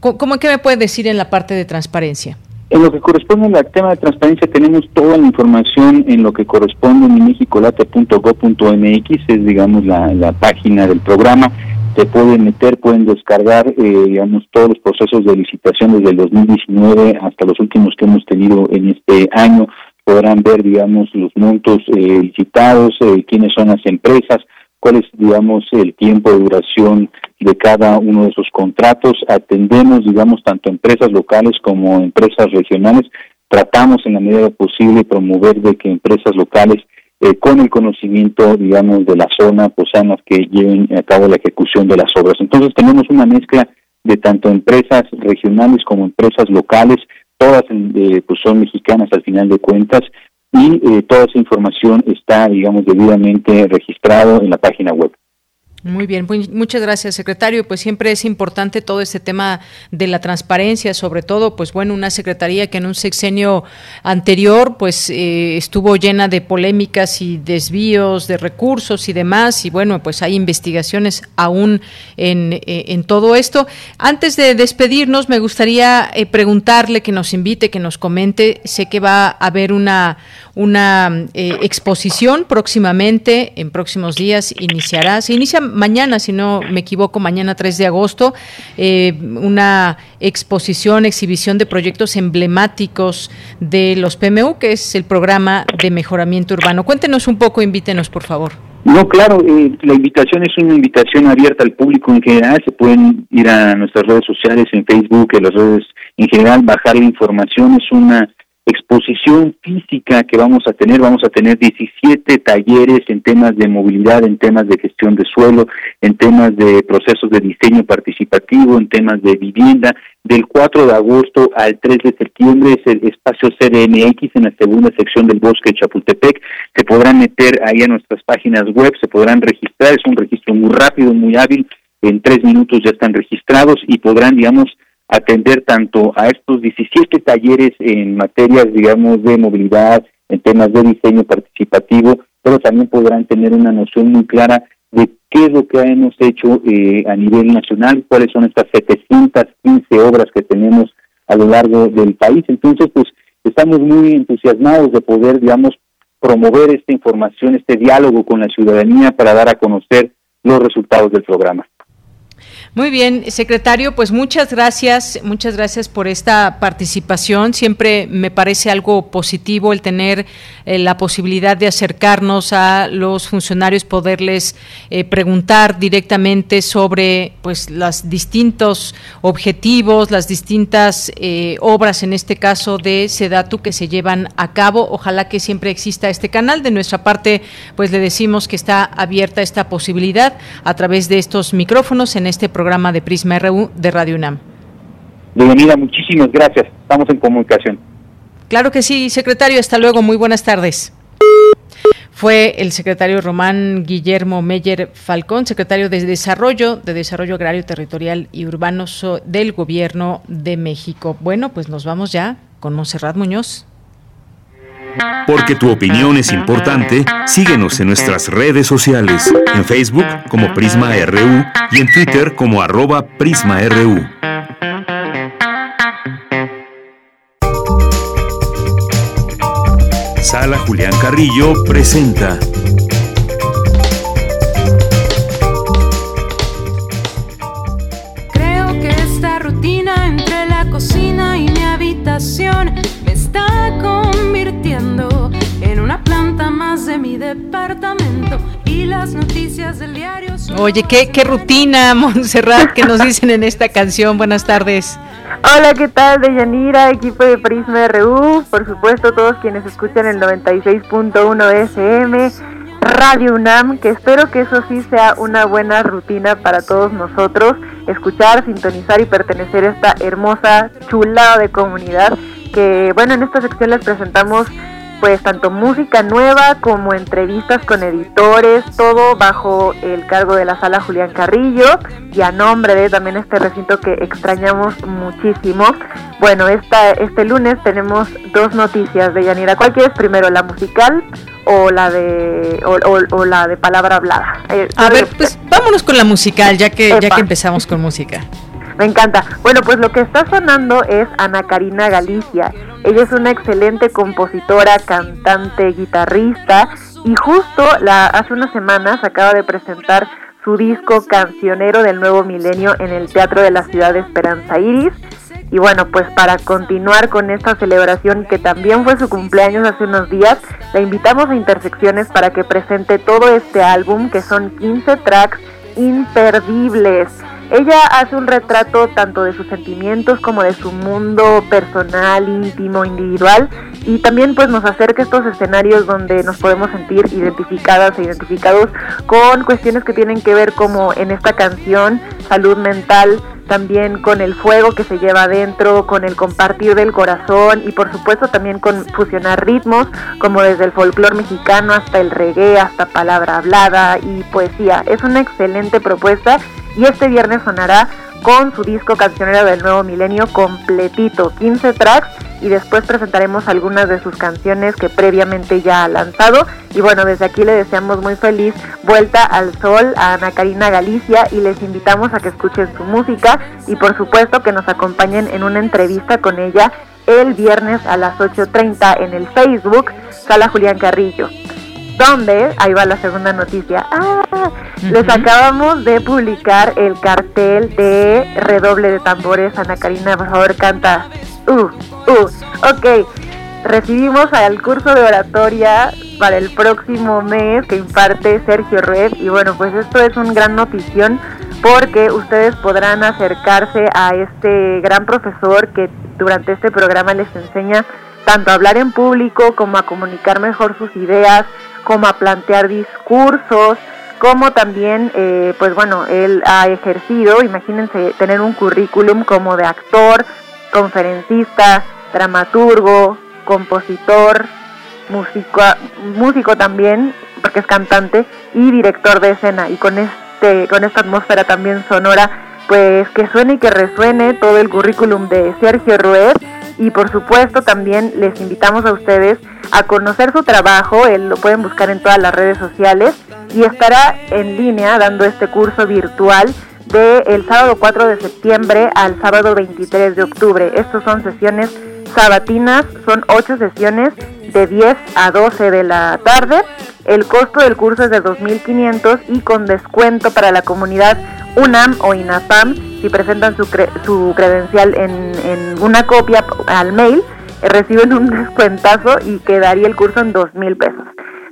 ¿Cómo que me puede decir en la parte de transparencia? En lo que corresponde al tema de transparencia tenemos toda la información en lo que corresponde en mexicolate.go.mx, es digamos la, página del programa. Se pueden meter, pueden descargar, eh, digamos, todos los procesos de licitación desde el 2019 hasta los últimos que hemos tenido en este año. Podrán ver, digamos, los montos eh, licitados, eh, quiénes son las empresas, cuál es, digamos, el tiempo de duración de cada uno de esos contratos. Atendemos, digamos, tanto empresas locales como empresas regionales. Tratamos en la medida posible promover de que empresas locales eh, con el conocimiento, digamos, de la zona, pues sean las que lleven a cabo la ejecución de las obras. Entonces tenemos una mezcla de tanto empresas regionales como empresas locales, todas eh, pues son mexicanas al final de cuentas, y eh, toda esa información está, digamos, debidamente registrado en la página web. Muy bien, muchas gracias, secretario. Pues siempre es importante todo este tema de la transparencia, sobre todo, pues bueno, una secretaría que en un sexenio anterior, pues eh, estuvo llena de polémicas y desvíos de recursos y demás, y bueno, pues hay investigaciones aún en, eh, en todo esto. Antes de despedirnos, me gustaría eh, preguntarle que nos invite, que nos comente. Sé que va a haber una una exposición próximamente, en próximos días iniciará. Se inicia mañana, si no me equivoco, mañana 3 de agosto, eh, una exposición, exhibición de proyectos emblemáticos de los PMU, que es el programa de mejoramiento urbano. Cuéntenos un poco, invítenos, por favor. No, claro, eh, la invitación es una invitación abierta al público en general. Se pueden ir a nuestras redes sociales, en Facebook, en las redes en general, bajar la información. Es una exposición física que vamos a tener. Vamos a tener 17 talleres en temas de movilidad, en temas de gestión de suelo, en temas de procesos de diseño participativo, en temas de vivienda. Del 4 de agosto al 3 de septiembre es el espacio CDMX en la segunda sección del bosque de Chapultepec. Se podrán meter ahí a nuestras páginas web, se podrán registrar. Es un registro muy rápido, muy hábil. En tres minutos ya están registrados y podrán, digamos, atender tanto a estos 17 talleres en materias, digamos, de movilidad, en temas de diseño participativo, pero también podrán tener una noción muy clara de qué es lo que hemos hecho eh, a nivel nacional, cuáles son estas 715 obras que tenemos a lo largo del país. Entonces, pues estamos muy entusiasmados de poder, digamos, promover esta información, este diálogo con la ciudadanía para dar a conocer los resultados del programa. Muy bien, secretario, pues muchas gracias, muchas gracias por esta participación. Siempre me parece algo positivo el tener eh, la posibilidad de acercarnos a los funcionarios, poderles eh, preguntar directamente sobre pues los distintos objetivos, las distintas eh, obras, en este caso de Sedatu, que se llevan a cabo. Ojalá que siempre exista este canal. De nuestra parte, pues le decimos que está abierta esta posibilidad a través de estos micrófonos en este programa programa de Prisma RU de Radio UNAM. Bienvenida, muchísimas gracias. Estamos en comunicación. Claro que sí, secretario. Hasta luego. Muy buenas tardes. Fue el secretario Román Guillermo Meyer Falcón, secretario de Desarrollo, de Desarrollo Agrario, Territorial y Urbano del Gobierno de México. Bueno, pues nos vamos ya con Monserrat Muñoz. Porque tu opinión es importante, síguenos en nuestras redes sociales, en Facebook como Prisma RU y en Twitter como arroba PrismaRU. Sala Julián Carrillo presenta. Creo que esta rutina entre la cocina y mi habitación me está en una planta más de mi departamento y las noticias del diario. Oye, ¿qué, qué rutina, Montserrat, que nos dicen en esta canción. Buenas tardes. Hola, ¿qué tal? De Yanira, equipo de Prisma RU, por supuesto todos quienes escuchan el 96.1 SM Radio UNAM, que espero que eso sí sea una buena rutina para todos nosotros, escuchar, sintonizar y pertenecer a esta hermosa, chulada de comunidad, que bueno, en esta sección les presentamos pues tanto música nueva como entrevistas con editores, todo bajo el cargo de la sala Julián Carrillo y a nombre de también este recinto que extrañamos muchísimo. Bueno, esta, este lunes tenemos dos noticias de Yanira. ¿Cuál quieres primero, la musical o la de o, la de palabra hablada? Eh, a ver, pues vámonos con la musical ya que ya que empezamos con música. Me encanta. Bueno, pues lo que está sonando es Ana Karina Galicia. Ella es una excelente compositora, cantante, guitarrista y justo hace unas semanas acaba de presentar su disco Cancionero del Nuevo Milenio en el Teatro de la Ciudad de Esperanza Iris. Y bueno, pues para continuar con esta celebración que también fue su cumpleaños hace unos días, la invitamos a Intersecciones para que presente todo este álbum que son 15 tracks imperdibles. Ella hace un retrato tanto de sus sentimientos como de su mundo personal, íntimo, individual y también pues nos acerca a estos escenarios donde nos podemos sentir identificadas e identificados con cuestiones que tienen que ver como en esta canción, salud mental, también con el fuego que se lleva adentro, con el compartir del corazón y por supuesto también con fusionar ritmos como desde el folclore mexicano hasta el reggae, hasta palabra hablada y poesía. Es una excelente propuesta y este viernes sonará con su disco cancionero del nuevo milenio completito, 15 tracks y después presentaremos algunas de sus canciones que previamente ya ha lanzado. Y bueno, desde aquí le deseamos muy feliz vuelta al sol a Ana Karina Galicia y les invitamos a que escuchen su música y por supuesto que nos acompañen en una entrevista con ella el viernes a las 8.30 en el Facebook Sala Julián Carrillo donde, ahí va la segunda noticia, ah, les acabamos de publicar el cartel de redoble de tambores. Ana Karina, por favor, canta. Uh, uh, ok. Recibimos al curso de oratoria para el próximo mes que imparte Sergio Red y bueno, pues esto es un gran notición porque ustedes podrán acercarse a este gran profesor que durante este programa les enseña tanto a hablar en público como a comunicar mejor sus ideas, como a plantear discursos, como también, eh, pues bueno, él ha ejercido, imagínense tener un currículum como de actor, conferencista, dramaturgo, compositor, músico, músico también, porque es cantante, y director de escena, y con este, con esta atmósfera también sonora, pues que suene y que resuene todo el currículum de Sergio Rued y por supuesto también les invitamos a ustedes a conocer su trabajo, lo pueden buscar en todas las redes sociales y estará en línea dando este curso virtual del el sábado 4 de septiembre al sábado 23 de octubre. Estos son sesiones sabatinas, son 8 sesiones de 10 a 12 de la tarde. El costo del curso es de 2.500 y con descuento para la comunidad UNAM o INAPAM si presentan su, su credencial en, en, una copia al mail, eh, reciben un (laughs) descuentazo y quedaría el curso en dos mil pesos.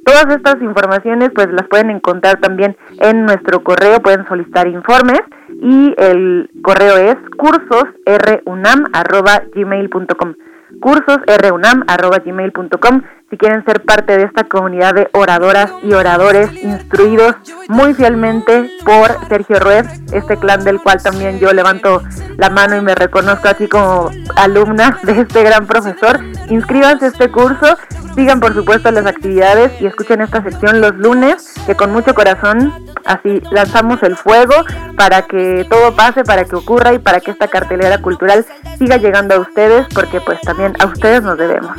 Todas estas informaciones pues las pueden encontrar también en nuestro correo, pueden solicitar informes y el correo es cursosrunam.gmail.com cursosrunam.gmail.com si quieren ser parte de esta comunidad de oradoras y oradores instruidos muy fielmente por Sergio Ruiz, este clan del cual también yo levanto la mano y me reconozco aquí como alumna (laughs) de este gran profesor. Inscríbanse a este curso, sigan por supuesto las actividades y escuchen esta sección los lunes, que con mucho corazón así lanzamos el fuego para que todo pase, para que ocurra y para que esta cartelera cultural siga llegando a ustedes, porque pues también a ustedes nos debemos.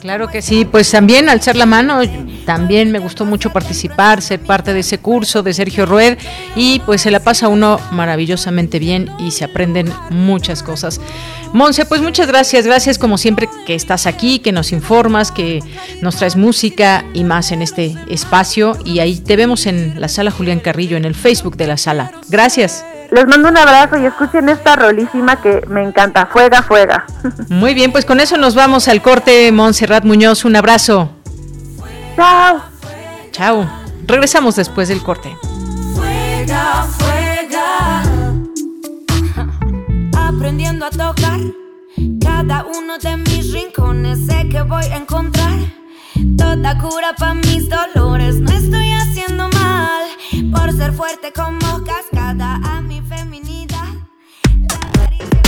Claro que sí, pues también al ser la mano, también me gustó mucho participar, ser parte de ese curso de Sergio Rued y pues se la pasa uno maravillosamente bien y se aprenden muchas cosas. Monse, pues muchas gracias, gracias como siempre que estás aquí, que nos informas, que nos traes música y más en este espacio y ahí te vemos en la sala Julián Carrillo, en el Facebook de la sala. Gracias. Les mando un abrazo y escuchen esta rolísima que me encanta. Fuega, fuega. (laughs) Muy bien, pues con eso nos vamos al corte, Montserrat Muñoz. Un abrazo. Chao. Chao. Regresamos después del corte. Fuega, fuega. (laughs) Aprendiendo a tocar cada uno de mis rincones. Sé que voy a encontrar Toda cura para mis dolores, no estoy haciendo mal por ser fuerte como cascada.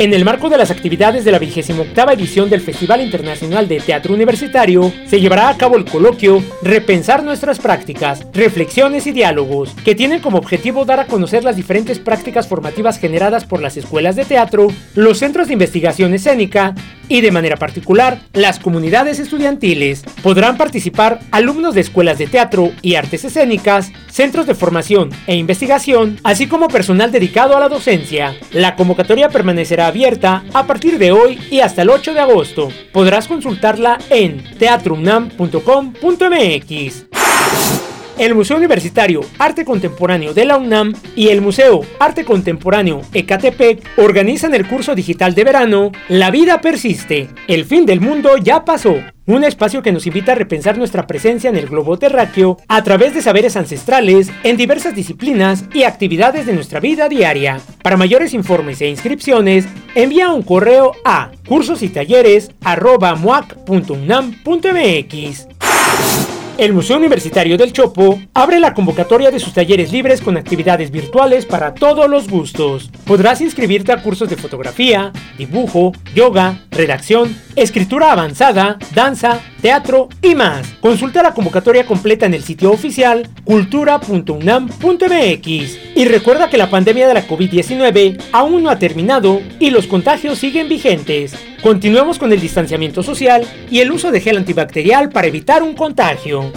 En el marco de las actividades de la 28 edición del Festival Internacional de Teatro Universitario, se llevará a cabo el coloquio Repensar nuestras prácticas, reflexiones y diálogos, que tienen como objetivo dar a conocer las diferentes prácticas formativas generadas por las escuelas de teatro, los centros de investigación escénica y de manera particular las comunidades estudiantiles. Podrán participar alumnos de escuelas de teatro y artes escénicas, centros de formación e investigación, así como personal dedicado a la docencia. La convocatoria permanecerá abierta a partir de hoy y hasta el 8 de agosto. Podrás consultarla en teatrunam.com.mx. El Museo Universitario Arte Contemporáneo de la UNAM y el Museo Arte Contemporáneo Ecatepec organizan el curso digital de verano La vida persiste, el fin del mundo ya pasó. Un espacio que nos invita a repensar nuestra presencia en el globo terráqueo a través de saberes ancestrales en diversas disciplinas y actividades de nuestra vida diaria. Para mayores informes e inscripciones, envía un correo a cursos y talleres el Museo Universitario del Chopo abre la convocatoria de sus talleres libres con actividades virtuales para todos los gustos. Podrás inscribirte a cursos de fotografía, dibujo, yoga, redacción, escritura avanzada, danza, teatro y más. Consulta la convocatoria completa en el sitio oficial cultura.unam.mx. Y recuerda que la pandemia de la COVID-19 aún no ha terminado y los contagios siguen vigentes. Continuemos con el distanciamiento social y el uso de gel antibacterial para evitar un contagio.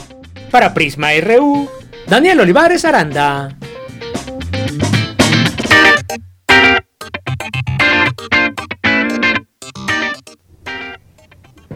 Para Prisma RU, Daniel Olivares Aranda.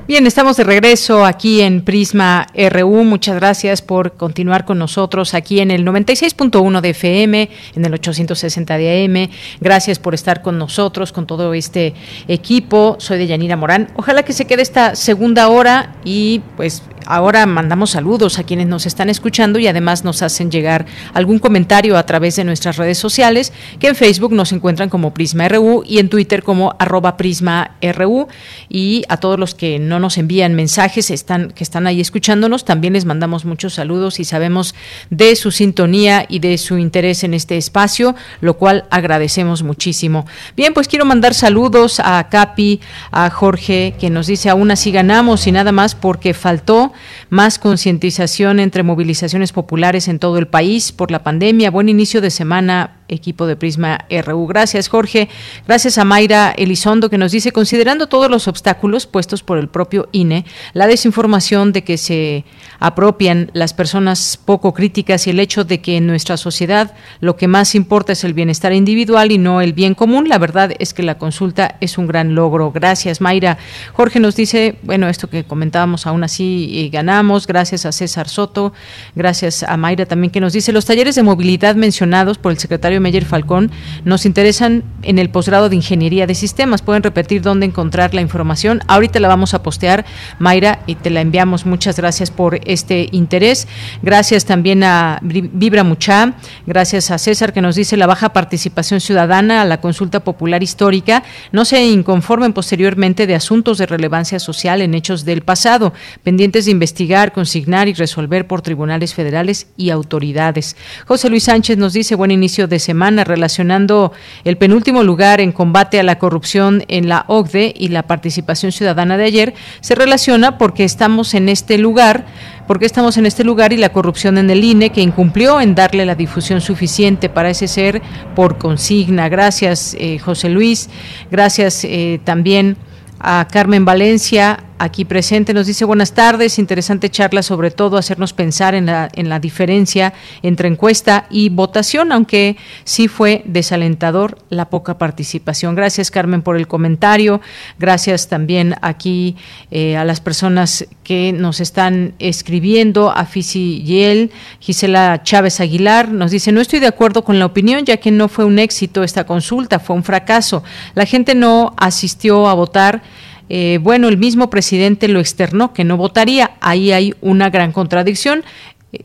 Bien, estamos de regreso aquí en Prisma RU. Muchas gracias por continuar con nosotros aquí en el 96.1 de FM, en el 860 de AM. Gracias por estar con nosotros, con todo este equipo. Soy de Yanira Morán. Ojalá que se quede esta segunda hora y pues ahora mandamos saludos a quienes nos están escuchando y además nos hacen llegar algún comentario a través de nuestras redes sociales, que en Facebook nos encuentran como Prisma RU y en Twitter como arroba Prisma RU. Y a todos los que no nos envían mensajes, están, que están ahí escuchándonos, también les mandamos muchos saludos y sabemos de su sintonía y de su interés en este espacio, lo cual agradecemos muchísimo. Bien, pues quiero mandar saludos a Capi, a Jorge, que nos dice aún así ganamos y nada más porque faltó más concientización entre movilizaciones populares en todo el país por la pandemia. Buen inicio de semana equipo de Prisma RU. Gracias, Jorge. Gracias a Mayra Elizondo que nos dice, considerando todos los obstáculos puestos por el propio INE, la desinformación de que se apropian las personas poco críticas y el hecho de que en nuestra sociedad lo que más importa es el bienestar individual y no el bien común, la verdad es que la consulta es un gran logro. Gracias, Mayra. Jorge nos dice, bueno, esto que comentábamos aún así eh, ganamos. Gracias a César Soto. Gracias a Mayra también que nos dice, los talleres de movilidad mencionados por el secretario Meyer Falcón, nos interesan en el posgrado de Ingeniería de Sistemas. Pueden repetir dónde encontrar la información. Ahorita la vamos a postear, Mayra, y te la enviamos. Muchas gracias por este interés. Gracias también a Vibra Mucha, gracias a César que nos dice la baja participación ciudadana a la consulta popular histórica. No se inconformen posteriormente de asuntos de relevancia social en hechos del pasado, pendientes de investigar, consignar y resolver por tribunales federales y autoridades. José Luis Sánchez nos dice buen inicio de semana relacionando el penúltimo lugar en combate a la corrupción en la OCDE y la participación ciudadana de ayer se relaciona porque estamos en este lugar porque estamos en este lugar y la corrupción en el INE que incumplió en darle la difusión suficiente para ese ser por consigna. Gracias, eh, José Luis. Gracias eh, también a Carmen Valencia, aquí presente, nos dice buenas tardes, interesante charla, sobre todo hacernos pensar en la, en la diferencia entre encuesta y votación, aunque sí fue desalentador la poca participación. Gracias Carmen por el comentario, gracias también aquí eh, a las personas que nos están escribiendo, a Fisi Yel, Gisela Chávez Aguilar, nos dice no estoy de acuerdo con la opinión ya que no fue un éxito esta consulta, fue un fracaso. La gente no asistió a votar eh, bueno, el mismo presidente lo externó, que no votaría. Ahí hay una gran contradicción.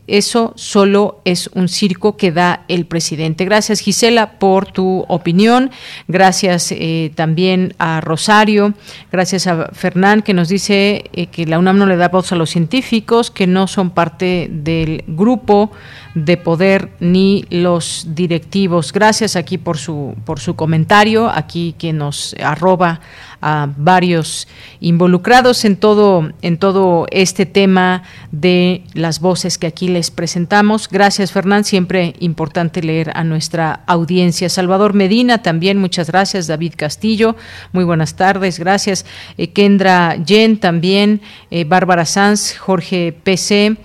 Eso solo es un circo que da el presidente. Gracias Gisela por tu opinión. Gracias eh, también a Rosario. Gracias a Fernán que nos dice eh, que la UNAM no le da voz a los científicos, que no son parte del grupo de poder ni los directivos. Gracias aquí por su, por su comentario, aquí que nos arroba a varios involucrados en todo, en todo este tema de las voces que aquí les presentamos. Gracias, Fernán. Siempre importante leer a nuestra audiencia. Salvador Medina, también muchas gracias. David Castillo, muy buenas tardes. Gracias. Eh, Kendra Yen, también. Eh, Bárbara Sanz, Jorge PC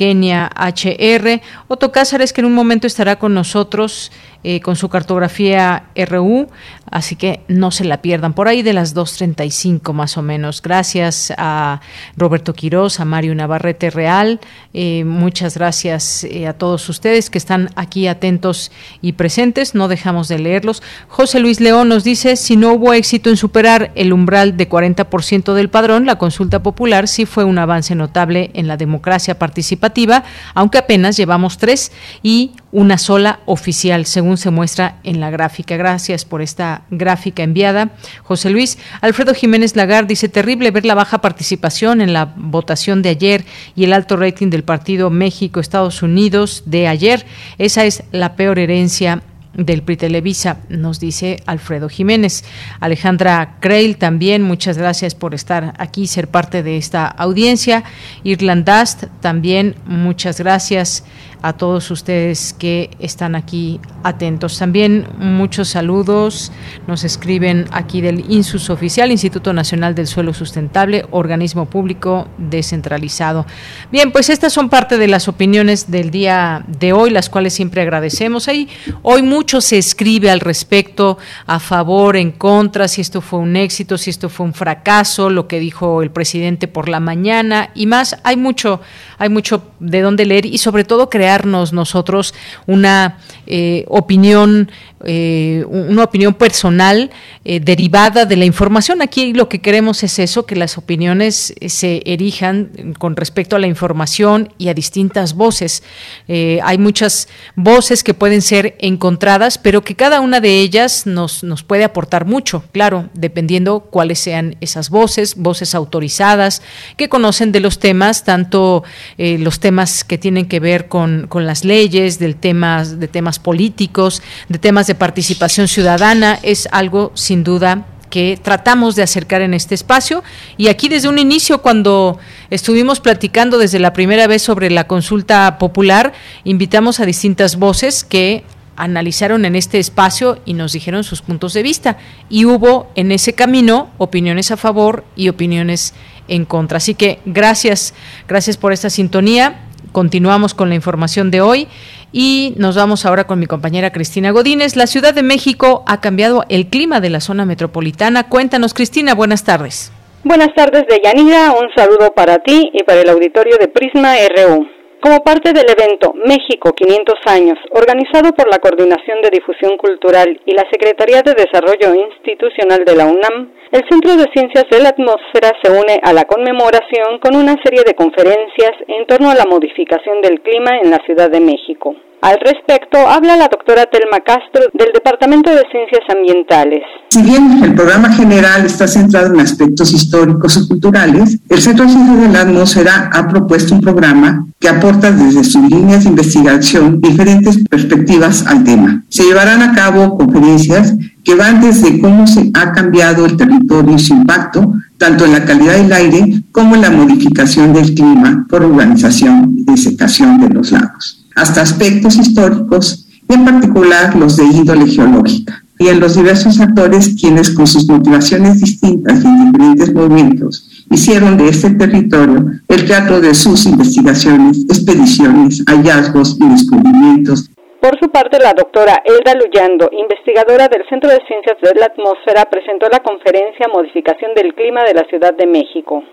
Kenia HR. Otto Cázares, que en un momento estará con nosotros eh, con su cartografía RU, así que no se la pierdan. Por ahí de las 2.35 más o menos. Gracias a Roberto Quiroz, a Mario Navarrete Real. Eh, muchas gracias eh, a todos ustedes que están aquí atentos y presentes. No dejamos de leerlos. José Luis León nos dice, si no hubo éxito en superar el umbral de 40% del padrón, la consulta popular sí fue un avance notable en la democracia participativa, aunque apenas llevamos tres y una sola oficial, según se muestra en la gráfica. Gracias por esta gráfica enviada. José Luis Alfredo Jiménez Lagar dice, terrible ver la baja participación en la votación de ayer y el alto rating del partido México-Estados Unidos de ayer. Esa es la peor herencia del PRI Televisa, nos dice Alfredo Jiménez. Alejandra Creil también, muchas gracias por estar aquí, ser parte de esta audiencia. Irlandast también, muchas gracias a todos ustedes que están aquí atentos. También muchos saludos nos escriben aquí del INSUS oficial, Instituto Nacional del Suelo Sustentable, organismo público descentralizado. Bien, pues estas son parte de las opiniones del día de hoy, las cuales siempre agradecemos. Ahí hoy mucho se escribe al respecto, a favor, en contra, si esto fue un éxito, si esto fue un fracaso, lo que dijo el presidente por la mañana y más. Hay mucho, hay mucho de dónde leer y sobre todo crear nosotros una eh, opinión eh, una opinión personal eh, derivada de la información. Aquí lo que queremos es eso, que las opiniones eh, se erijan con respecto a la información y a distintas voces. hay muchas voces que pueden ser encontradas, pero que cada una de ellas nos, nos puede aportar mucho, claro, dependiendo cuáles sean esas voces, voces autorizadas, que conocen de los temas, tanto los temas que tienen que ver con, con las leyes, del temas, de temas políticos, de temas de participación ciudadana, es algo sin duda que tratamos de acercar en este espacio. Y aquí desde un inicio, cuando estuvimos platicando desde la primera vez sobre la consulta popular, invitamos a distintas voces que analizaron en este espacio y nos dijeron sus puntos de vista. Y hubo en ese camino opiniones a favor y opiniones en contra. Así que gracias, gracias por esta sintonía. Continuamos con la información de hoy y nos vamos ahora con mi compañera Cristina Godínez. La Ciudad de México ha cambiado el clima de la zona metropolitana. Cuéntanos, Cristina, buenas tardes. Buenas tardes, Deyanira. Un saludo para ti y para el auditorio de Prisma RU. Como parte del evento México 500 años, organizado por la Coordinación de Difusión Cultural y la Secretaría de Desarrollo Institucional de la UNAM, el Centro de Ciencias de la Atmósfera se une a la conmemoración con una serie de conferencias en torno a la modificación del clima en la Ciudad de México. Al respecto, habla la doctora Telma Castro del Departamento de Ciencias Ambientales. Si bien el programa general está centrado en aspectos históricos y culturales, el Centro de Ciencias de la Atmósfera ha propuesto un programa que aporta desde sus líneas de investigación diferentes perspectivas al tema. Se llevarán a cabo conferencias que van desde cómo se ha cambiado el territorio y su impacto, tanto en la calidad del aire como en la modificación del clima por urbanización y desecación de los lagos hasta aspectos históricos y en particular los de índole geológica, y en los diversos actores quienes con sus motivaciones distintas y en diferentes momentos hicieron de este territorio el teatro de sus investigaciones, expediciones, hallazgos y descubrimientos. Por su parte, la doctora Elda Luyando, investigadora del Centro de Ciencias de la Atmósfera, presentó la conferencia Modificación del Clima de la Ciudad de México.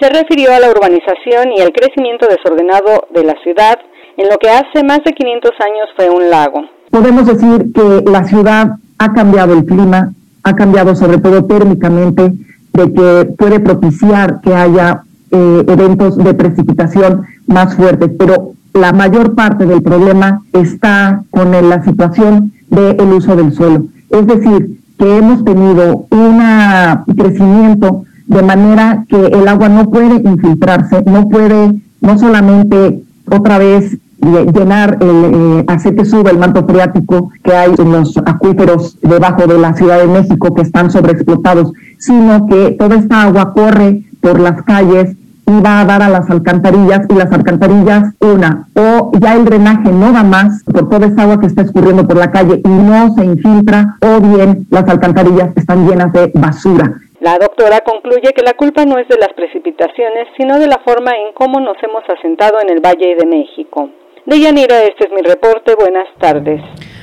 Se refirió a la urbanización y el crecimiento desordenado de la ciudad, en lo que hace más de 500 años fue un lago. Podemos decir que la ciudad ha cambiado el clima, ha cambiado sobre todo térmicamente, de que puede propiciar que haya eh, eventos de precipitación más fuertes, pero la mayor parte del problema está con la situación del uso del suelo. Es decir, que hemos tenido un crecimiento de manera que el agua no puede infiltrarse, no puede no solamente otra vez llenar, el, eh, que suba el manto freático que hay en los acuíferos debajo de la Ciudad de México que están sobreexplotados, sino que toda esta agua corre por las calles y va a dar a las alcantarillas y las alcantarillas una o ya el drenaje no da más por toda esa agua que está escurriendo por la calle y no se infiltra o bien las alcantarillas están llenas de basura. La doctora concluye que la culpa no es de las precipitaciones, sino de la forma en cómo nos hemos asentado en el Valle de México. Deyanira, este es mi reporte. Buenas tardes.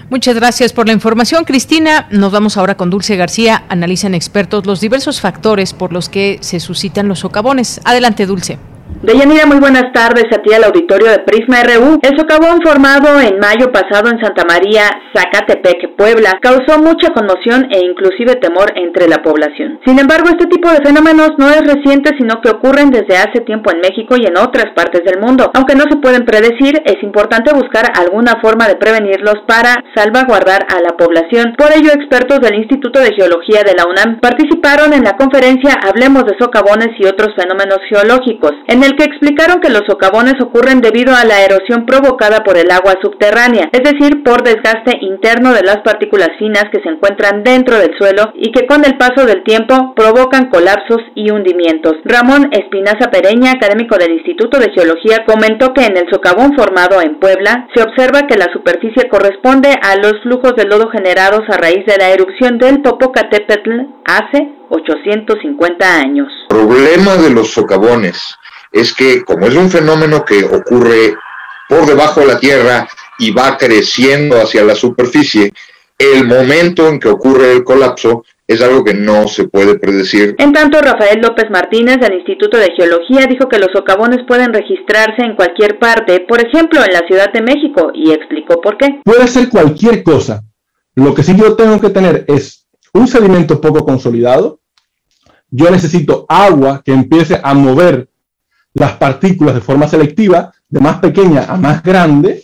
Muchas gracias por la información, Cristina. Nos vamos ahora con Dulce García. Analizan expertos los diversos factores por los que se suscitan los socavones. Adelante, Dulce. Deyanira, muy buenas tardes a ti al auditorio de Prisma RU. El socavón formado en mayo pasado en Santa María, Zacatepec, Puebla, causó mucha conmoción e inclusive temor entre la población. Sin embargo, este tipo de fenómenos no es reciente, sino que ocurren desde hace tiempo en México y en otras partes del mundo. Aunque no se pueden predecir, es importante buscar alguna forma de prevenirlos para salvaguardar a la población. Por ello, expertos del Instituto de Geología de la UNAM participaron en la conferencia Hablemos de socavones y otros fenómenos geológicos. En el que explicaron que los socavones ocurren debido a la erosión provocada por el agua subterránea, es decir, por desgaste interno de las partículas finas que se encuentran dentro del suelo y que con el paso del tiempo provocan colapsos y hundimientos. Ramón Espinaza Pereña, académico del Instituto de Geología, comentó que en el socavón formado en Puebla se observa que la superficie corresponde a los flujos de lodo generados a raíz de la erupción del Popocatépetl hace 850 años. Problema de los socavones es que como es un fenómeno que ocurre por debajo de la Tierra y va creciendo hacia la superficie, el momento en que ocurre el colapso es algo que no se puede predecir. En tanto, Rafael López Martínez del Instituto de Geología dijo que los socavones pueden registrarse en cualquier parte, por ejemplo en la Ciudad de México, y explicó por qué. Puede ser cualquier cosa, Lo que sí yo tengo que tener es un sedimento poco consolidado. Yo necesito agua que empiece a mover las partículas de forma selectiva, de más pequeña a más grande,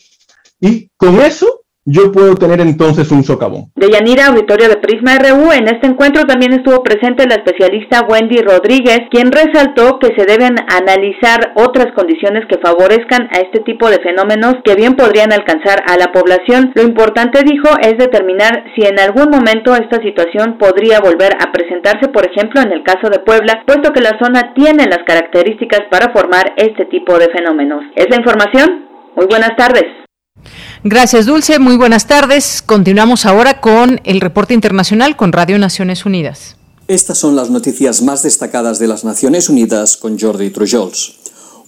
y con eso yo puedo tener entonces un socavón. De Yanira, auditorio de Prisma RU, en este encuentro también estuvo presente la especialista Wendy Rodríguez, quien resaltó que se deben analizar otras condiciones que favorezcan a este tipo de fenómenos que bien podrían alcanzar a la población. Lo importante, dijo, es determinar si en algún momento esta situación podría volver a presentarse, por ejemplo, en el caso de Puebla, puesto que la zona tiene las características para formar este tipo de fenómenos. Es la información. Muy buenas tardes. Gracias, Dulce. Muy buenas tardes. Continuamos ahora con el reporte internacional con Radio Naciones Unidas. Estas son las noticias más destacadas de las Naciones Unidas con Jordi Trujols.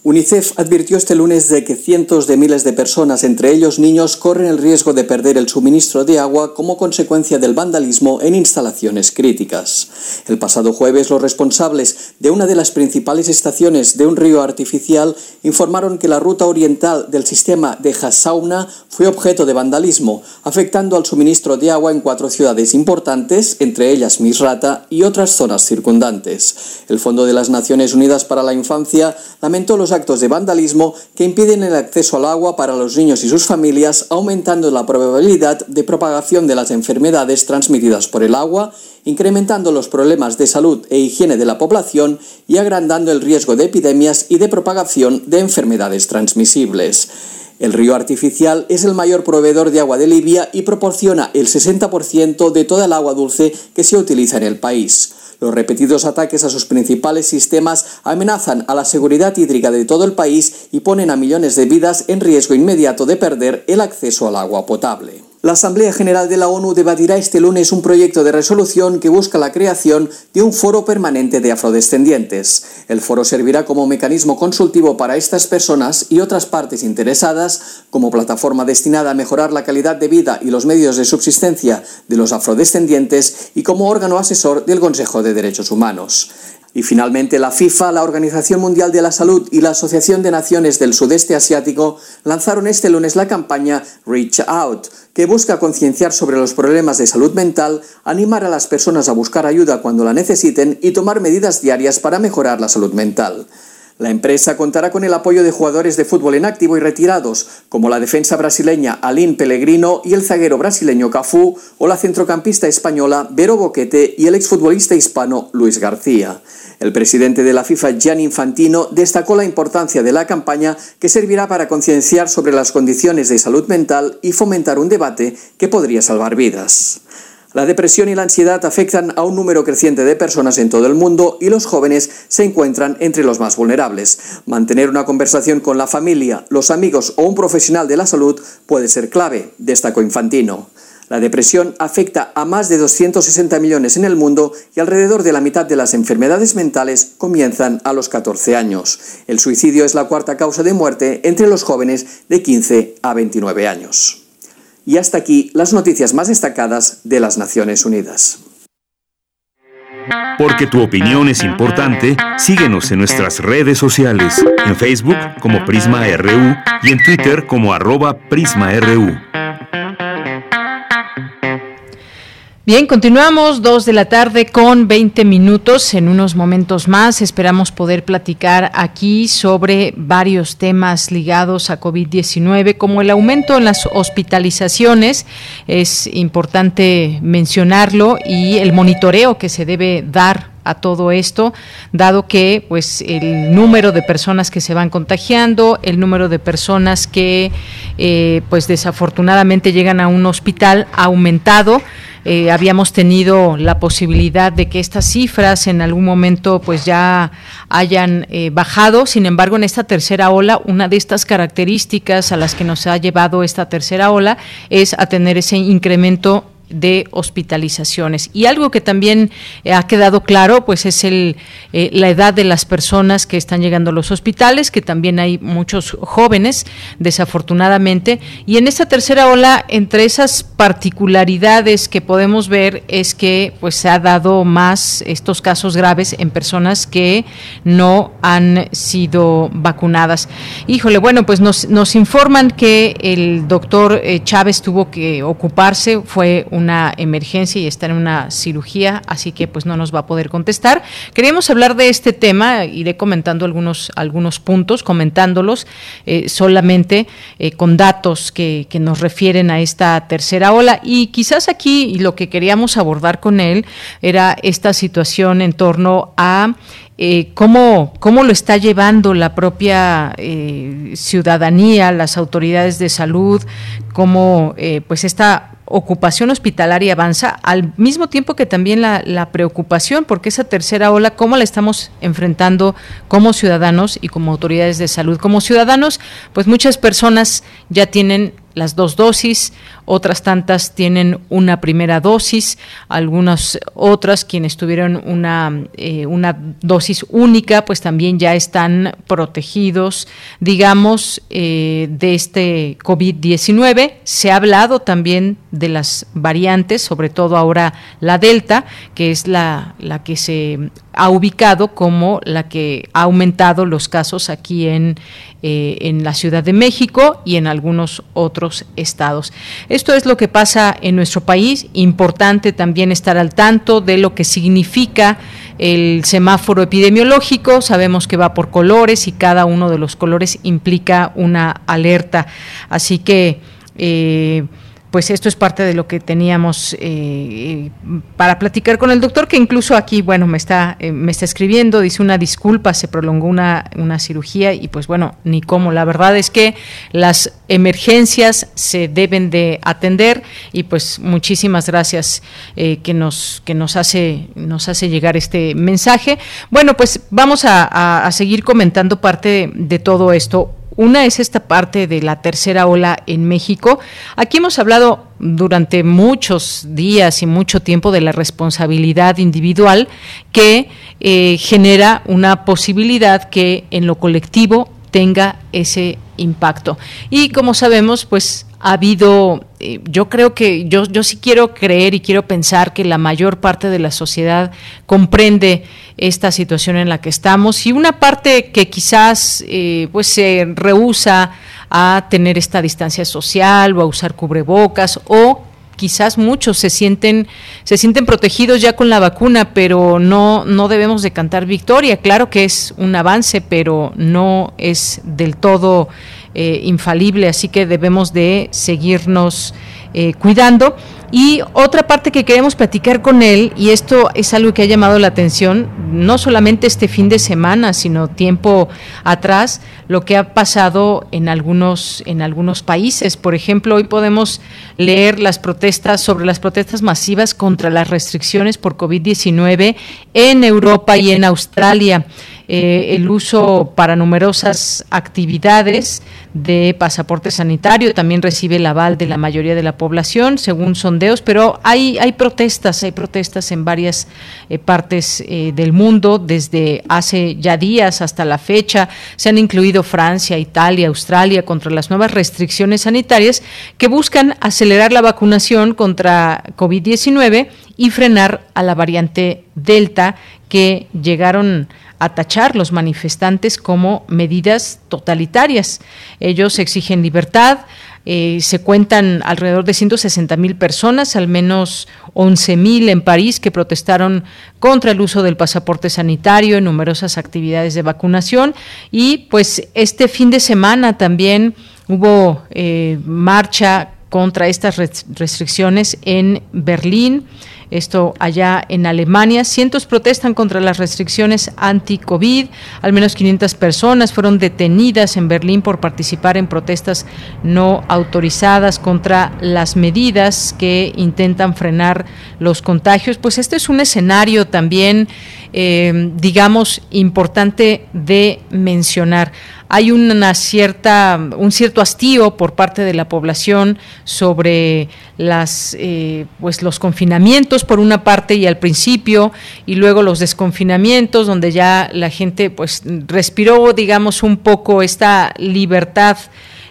UNICEF advirtió este lunes de que cientos de miles de personas, entre ellos niños, corren el riesgo de perder el suministro de agua como consecuencia del vandalismo en instalaciones críticas. El pasado jueves, los responsables de una de las principales estaciones de un río artificial informaron que la ruta oriental del sistema de Hassauna fue objeto de vandalismo, afectando al suministro de agua en cuatro ciudades importantes, entre ellas Misrata y otras zonas circundantes. El Fondo de las Naciones Unidas para la Infancia lamentó los actos de vandalismo que impiden el acceso al agua para los niños y sus familias, aumentando la probabilidad de propagación de las enfermedades transmitidas por el agua, incrementando los problemas de salud e higiene de la población y agrandando el riesgo de epidemias y de propagación de enfermedades transmisibles. El río artificial es el mayor proveedor de agua de Libia y proporciona el 60% de toda el agua dulce que se utiliza en el país. Los repetidos ataques a sus principales sistemas amenazan a la seguridad hídrica de todo el país y ponen a millones de vidas en riesgo inmediato de perder el acceso al agua potable. La Asamblea General de la ONU debatirá este lunes un proyecto de resolución que busca la creación de un foro permanente de afrodescendientes. El foro servirá como mecanismo consultivo para estas personas y otras partes interesadas, como plataforma destinada a mejorar la calidad de vida y los medios de subsistencia de los afrodescendientes y como órgano asesor del Consejo de Derechos Humanos. Y finalmente la FIFA, la Organización Mundial de la Salud y la Asociación de Naciones del Sudeste Asiático lanzaron este lunes la campaña Reach Out, que busca concienciar sobre los problemas de salud mental, animar a las personas a buscar ayuda cuando la necesiten y tomar medidas diarias para mejorar la salud mental. La empresa contará con el apoyo de jugadores de fútbol en activo y retirados, como la defensa brasileña Aline Pellegrino y el zaguero brasileño Cafú, o la centrocampista española Vero Boquete y el exfutbolista hispano Luis García. El presidente de la FIFA, Gianni Infantino, destacó la importancia de la campaña que servirá para concienciar sobre las condiciones de salud mental y fomentar un debate que podría salvar vidas. La depresión y la ansiedad afectan a un número creciente de personas en todo el mundo y los jóvenes se encuentran entre los más vulnerables. Mantener una conversación con la familia, los amigos o un profesional de la salud puede ser clave, destacó Infantino. La depresión afecta a más de 260 millones en el mundo y alrededor de la mitad de las enfermedades mentales comienzan a los 14 años. El suicidio es la cuarta causa de muerte entre los jóvenes de 15 a 29 años. Y hasta aquí las noticias más destacadas de las Naciones Unidas. Porque tu opinión es importante, síguenos en nuestras redes sociales, en Facebook como Prisma RU y en Twitter como arroba PrismaRU. Bien, continuamos dos de la tarde con 20 minutos. En unos momentos más esperamos poder platicar aquí sobre varios temas ligados a COVID-19, como el aumento en las hospitalizaciones. Es importante mencionarlo y el monitoreo que se debe dar a todo esto, dado que pues el número de personas que se van contagiando, el número de personas que eh, pues desafortunadamente llegan a un hospital ha aumentado. Eh, habíamos tenido la posibilidad de que estas cifras en algún momento pues ya hayan eh, bajado. Sin embargo, en esta tercera ola, una de estas características a las que nos ha llevado esta tercera ola es a tener ese incremento de hospitalizaciones. Y algo que también eh, ha quedado claro, pues es el, eh, la edad de las personas que están llegando a los hospitales, que también hay muchos jóvenes, desafortunadamente. Y en esta tercera ola, entre esas particularidades que podemos ver es que pues se ha dado más estos casos graves en personas que no han sido vacunadas. Híjole, bueno, pues nos, informan que el doctor eh, Chávez tuvo que ocuparse, fue un una emergencia y está en una cirugía, así que pues no nos va a poder contestar. Queríamos hablar de este tema, iré comentando algunos, algunos puntos, comentándolos eh, solamente eh, con datos que, que nos refieren a esta tercera ola y quizás aquí lo que queríamos abordar con él era esta situación en torno a eh, cómo, cómo lo está llevando la propia ciudadanía, las autoridades de salud, cómo pues esta ocupación hospitalaria avanza, al mismo tiempo que también la, la, preocupación, porque esa tercera ola, cómo la estamos enfrentando como ciudadanos y como autoridades de salud. Como ciudadanos, pues muchas personas ya tienen las dos dosis, otras tantas tienen una primera dosis, algunas otras quienes tuvieron una, eh, una dosis única, pues también ya están protegidos, digamos, eh, de este COVID-19. Se ha hablado también de las variantes, sobre todo ahora la Delta, que es la, la que se ha ubicado como la que ha aumentado los casos aquí en, eh, en la Ciudad de México y en algunos otros estados. Esto es lo que pasa en nuestro país. Importante también estar al tanto de lo que significa el semáforo epidemiológico. Sabemos que va por colores y cada uno de los colores implica una alerta. Así que eh, pues esto es parte de lo que teníamos eh, para platicar con el doctor, que incluso aquí, bueno, me está, eh, me está escribiendo, dice una disculpa, se prolongó una, una cirugía y pues bueno, ni cómo. La verdad es que las emergencias se deben de atender y pues muchísimas gracias eh, que nos que nos hace nos hace llegar este mensaje. Bueno, pues vamos a, a seguir comentando parte de, de todo esto. Una es esta parte de la tercera ola en México. Aquí hemos hablado durante muchos días y mucho tiempo de la responsabilidad individual que eh, genera una posibilidad que en lo colectivo tenga ese impacto. Y como sabemos, pues ha habido, eh, yo creo que, yo, yo sí quiero creer y quiero pensar que la mayor parte de la sociedad comprende esta situación en la que estamos y una parte que quizás eh, pues se rehúsa a tener esta distancia social o a usar cubrebocas o quizás muchos se sienten se sienten protegidos ya con la vacuna, pero no no debemos de cantar victoria. Claro que es un avance, pero no es del todo eh, infalible, así que debemos de seguirnos eh, cuidando. Y otra parte que queremos platicar con él, y esto es algo que ha llamado la atención, no solamente este fin de semana, sino tiempo atrás, lo que ha pasado en algunos, en algunos países. Por ejemplo, hoy podemos leer las protestas sobre las protestas masivas contra las restricciones por COVID-19 en Europa y en Australia. Eh, el uso para numerosas actividades de pasaporte sanitario, también recibe el aval de la mayoría de la población, según sondeos, pero hay, hay protestas, hay protestas en varias eh, partes eh, del mundo, desde hace ya días hasta la fecha, se han incluido Francia, Italia, Australia contra las nuevas restricciones sanitarias que buscan acelerar la vacunación contra COVID-19 y frenar a la variante Delta que llegaron tachar los manifestantes como medidas totalitarias. Ellos exigen libertad. Eh, se cuentan alrededor de 160 mil personas, al menos 11 mil en París, que protestaron contra el uso del pasaporte sanitario en numerosas actividades de vacunación. Y pues este fin de semana también hubo eh, marcha contra estas restricciones en Berlín esto allá en Alemania. Cientos protestan contra las restricciones anti-COVID. Al menos 500 personas fueron detenidas en Berlín por participar en protestas no autorizadas contra las medidas que intentan frenar los contagios. Pues este es un escenario también, eh, digamos, importante de mencionar hay una cierta, un cierto hastío por parte de la población sobre las, eh, pues los confinamientos por una parte y al principio y luego los desconfinamientos donde ya la gente pues respiró digamos un poco esta libertad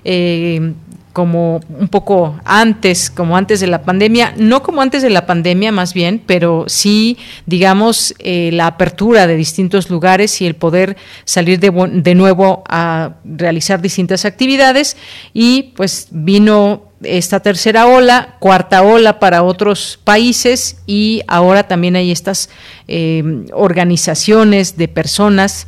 eh, como un poco antes, como antes de la pandemia, no como antes de la pandemia más bien, pero sí, digamos, eh, la apertura de distintos lugares y el poder salir de, nuevo a realizar distintas actividades. Y pues vino esta tercera ola, cuarta ola para otros países y ahora también hay estas eh, organizaciones de personas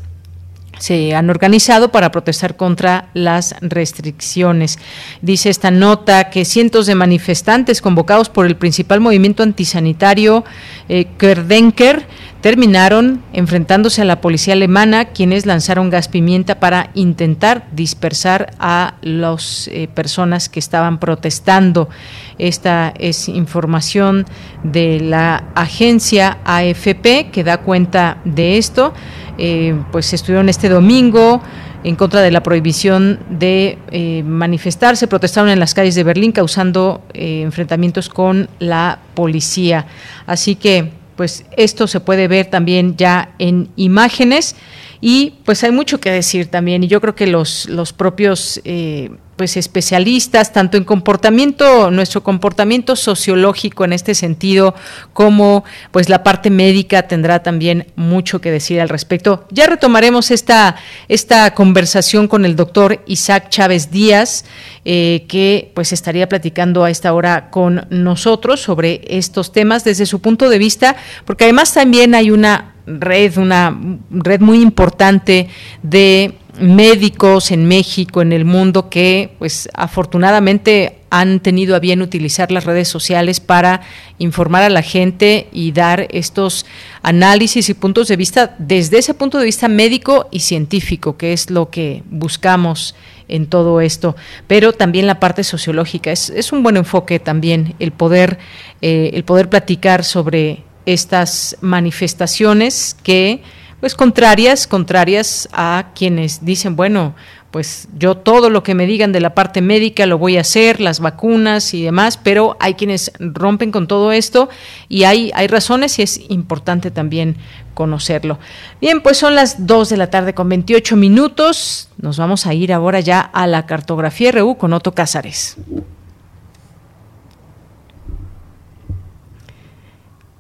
se han organizado para protestar contra las restricciones. Dice esta nota que cientos de manifestantes convocados por el principal movimiento antisanitario eh, Kerdenker terminaron enfrentándose a la policía alemana, quienes lanzaron gas pimienta para intentar dispersar a las eh, personas que estaban protestando. Esta es información de la agencia AFP que da cuenta de esto. Eh, pues estuvieron este domingo en contra de la prohibición de eh, manifestarse, protestaron en las calles de Berlín causando enfrentamientos con la policía. Así que pues esto se puede ver también ya en imágenes y pues hay mucho que decir también y yo creo que los, los propios eh, pues especialistas tanto en comportamiento nuestro comportamiento sociológico en este sentido como pues la parte médica tendrá también mucho que decir al respecto. Ya retomaremos esta esta conversación con el doctor Isaac Chávez Díaz eh, que pues estaría platicando a esta hora con nosotros sobre estos temas desde su punto de vista porque además también hay una red una red muy importante de médicos en México, en el mundo, que pues afortunadamente han tenido a bien utilizar las redes sociales para informar a la gente y dar estos análisis y puntos de vista desde ese punto de vista médico y científico, que es lo que buscamos en todo esto, pero también la parte sociológica. Es, es un buen enfoque también el poder, eh, el poder platicar sobre estas manifestaciones que pues contrarias, contrarias a quienes dicen, bueno, pues yo todo lo que me digan de la parte médica lo voy a hacer, las vacunas y demás, pero hay quienes rompen con todo esto y hay, hay razones y es importante también conocerlo. Bien, pues son las 2 de la tarde con 28 minutos. Nos vamos a ir ahora ya a la cartografía RU con Otto Cázares.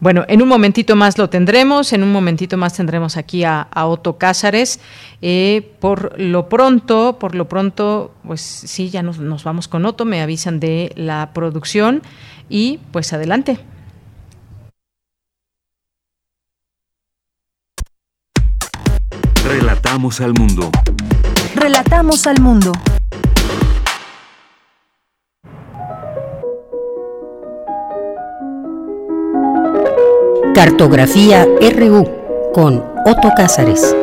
Bueno, en un momentito más lo tendremos, en un momentito más tendremos aquí a, Otto Cázares. Eh, por lo pronto, por lo pronto, pues sí, ya nos, nos vamos con Otto, me avisan de la producción y pues adelante. Relatamos al mundo. Relatamos al mundo. Cartografía RU con Otto Cázares.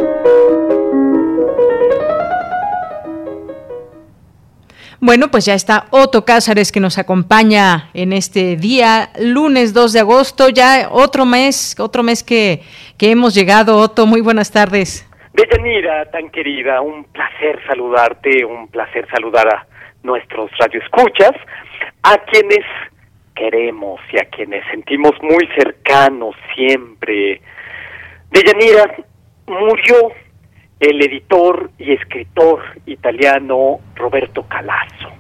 Bueno, pues ya está Otto Cázares que nos acompaña en este día, lunes 2 de agosto, ya otro mes, otro mes que, que hemos llegado. Otto, muy buenas tardes. Deyanira, tan querida, un placer saludarte, un placer saludar a nuestros radioescuchas, a quienes queremos y a quienes sentimos muy cercanos siempre. Deyanira, murió el editor y escritor italiano Roberto Calasso.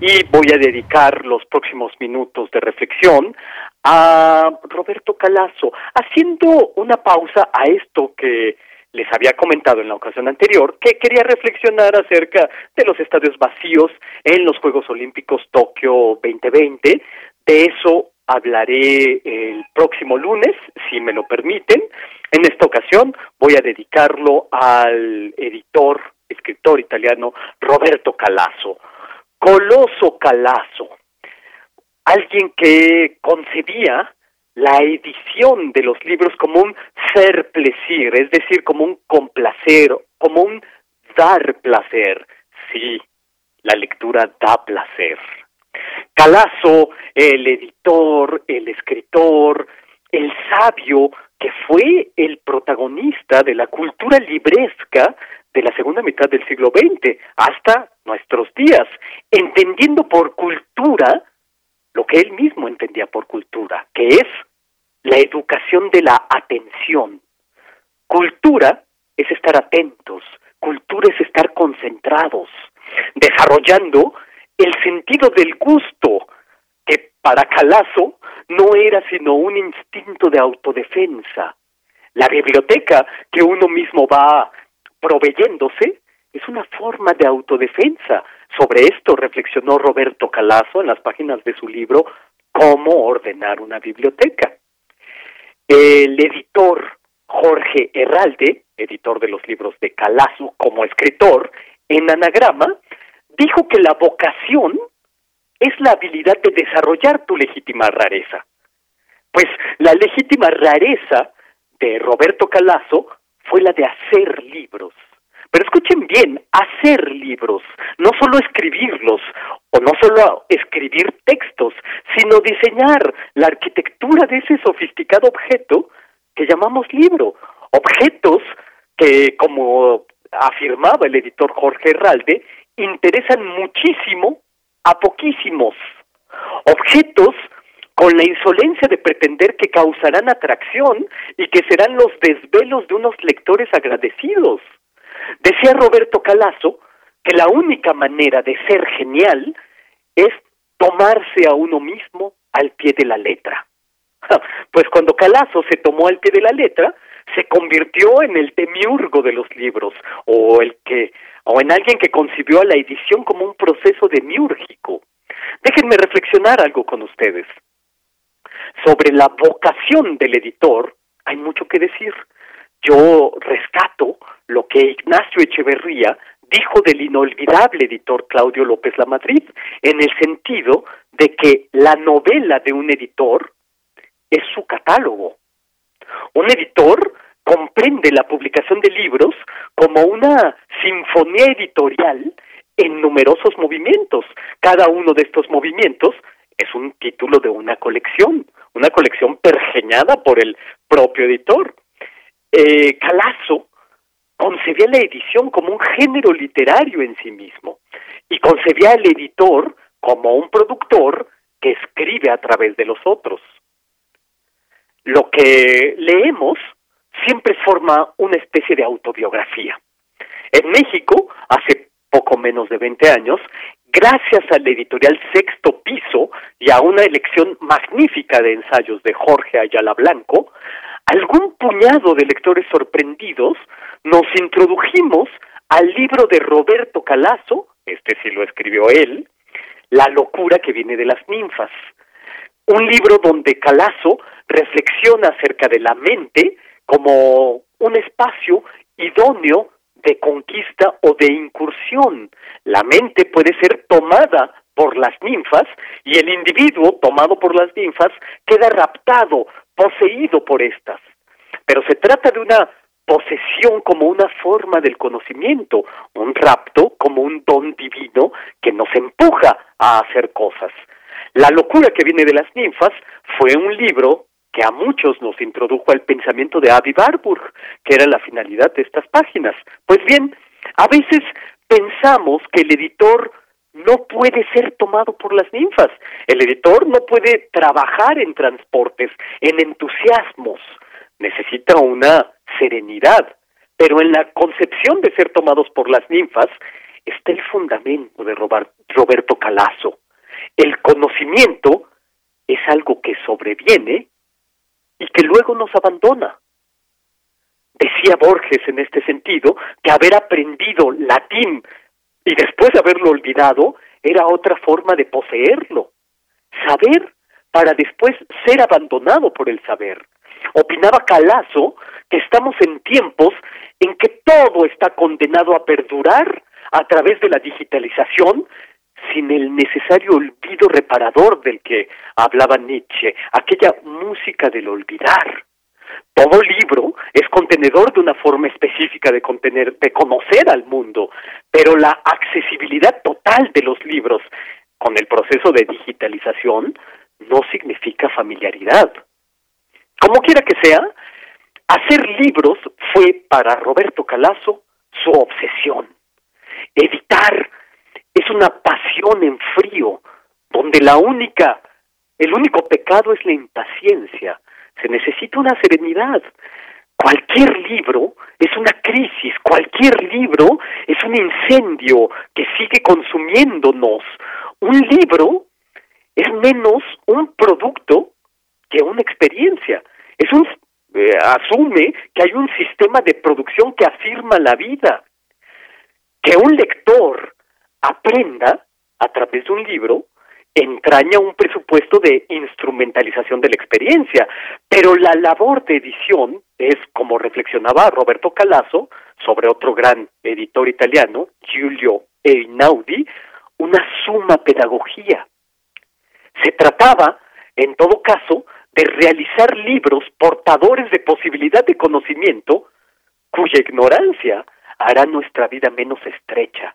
Y voy a dedicar los próximos minutos de reflexión a Roberto Calasso, haciendo una pausa a esto que les había comentado en la ocasión anterior, que quería reflexionar acerca de los estadios vacíos en los Juegos Olímpicos Tokio 2020, de eso hablaré el próximo lunes, si me lo permiten. En esta ocasión voy a dedicarlo al editor, escritor italiano Roberto Calasso. Coloso Calasso, alguien que concebía la edición de los libros como un ser placer, es decir, como un complacer, como un dar placer. Sí, la lectura da placer. Calazo, el editor, el escritor, el sabio que fue el protagonista de la cultura libresca de la segunda mitad del siglo XX hasta nuestros días, entendiendo por cultura lo que él mismo entendía por cultura, que es la educación de la atención. Cultura es estar atentos, cultura es estar concentrados, desarrollando el sentido del gusto, que para Calazo no era sino un instinto de autodefensa. La biblioteca que uno mismo va proveyéndose es una forma de autodefensa, Sobre esto reflexionó Roberto Calazo en las páginas de su libro Cómo ordenar una biblioteca. El editor Jorge Herralde, editor de los libros de Calazo como escritor, en Anagrama, dijo que la vocación es la habilidad de desarrollar tu legítima rareza. Pues la legítima rareza de Roberto Calazo fue la de hacer libros. Pero escuchen bien, hacer libros, no solo escribirlos, o no solo escribir textos, sino diseñar la arquitectura de ese sofisticado objeto que llamamos libro. Objetos que, como afirmaba el editor Jorge Herralde, interesan muchísimo a poquísimos. Objetos con la insolencia de pretender que causarán atracción y que serán los desvelos de unos lectores agradecidos. Decía Roberto Calazo que la única manera de ser genial es tomarse a uno mismo al pie de la letra. (laughs) Pues cuando Calazo se tomó al pie de la letra, se convirtió en el demiurgo de los libros, o el que, o en alguien que concibió a la edición como un proceso demiúrgico. Déjenme reflexionar algo con ustedes. Sobre la vocación del editor hay mucho que decir. Yo rescato lo que Ignacio Echeverría dijo del inolvidable editor Claudio López Lamadrid, en el sentido de que la novela de un editor es su catálogo. Un editor comprende la publicación de libros como una sinfonía editorial en numerosos movimientos. Cada uno de estos movimientos es un título de una colección, una colección pergeñada por el propio editor. Eh, Calazo concebía la edición como un género literario en sí mismo y concebía al editor como un productor que escribe a través de los otros. Lo que leemos siempre forma una especie de autobiografía. En México, hace poco menos de 20 años, gracias al editorial Sexto Piso y a una elección magnífica de ensayos de Jorge Ayala Blanco, algún puñado de lectores sorprendidos nos introdujimos al libro de Roberto Calazo, este sí lo escribió él, La locura que viene de las ninfas. Un libro donde Calazo reflexiona acerca de la mente como un espacio idóneo de conquista o de incursión. La mente puede ser tomada por las ninfas y el individuo tomado por las ninfas queda raptado, poseído por estas. Pero se trata de una posesión como una forma del conocimiento, un rapto como un don divino que nos empuja a hacer cosas. La locura que viene de las ninfas fue un libro que a muchos nos introdujo al pensamiento de Avi Warburg, que era la finalidad de estas páginas. Pues bien, a veces pensamos que el editor no puede ser tomado por las ninfas. El editor no puede trabajar en transportes, en entusiasmos. Necesita una serenidad. Pero en la concepción de ser tomados por las ninfas está el fundamento de Roberto Calazo. El conocimiento es algo que sobreviene y que luego nos abandona. Decía Borges en este sentido que haber aprendido latín y después haberlo olvidado era otra forma de poseerlo. Saber para después ser abandonado por el saber. Opinaba Calazo que estamos en tiempos en que todo está condenado a perdurar a través de la digitalización sin el necesario olvido reparador del que hablaba Nietzsche, aquella música del olvidar. Todo libro es contenedor de una forma específica de contener, de conocer al mundo, pero la accesibilidad total de los libros con el proceso de digitalización no significa familiaridad. Como quiera que sea, hacer libros fue para Roberto Calazo su obsesión. Editar es una pasión en frío, donde la única, el único pecado es la impaciencia. Se necesita una serenidad. Cualquier libro es una crisis, cualquier libro es un incendio que sigue consumiéndonos. Un libro es menos un producto que una experiencia. Es un eh, asume que hay un sistema de producción que afirma la vida. Que un lector aprenda a través de un libro entraña un presupuesto de instrumentalización de la experiencia, pero la labor de edición es, como reflexionaba Roberto Calazo sobre otro gran editor italiano, Giulio Einaudi, una suma pedagogía. Se trataba, en todo caso, de realizar libros portadores de posibilidad de conocimiento cuya ignorancia hará nuestra vida menos estrecha.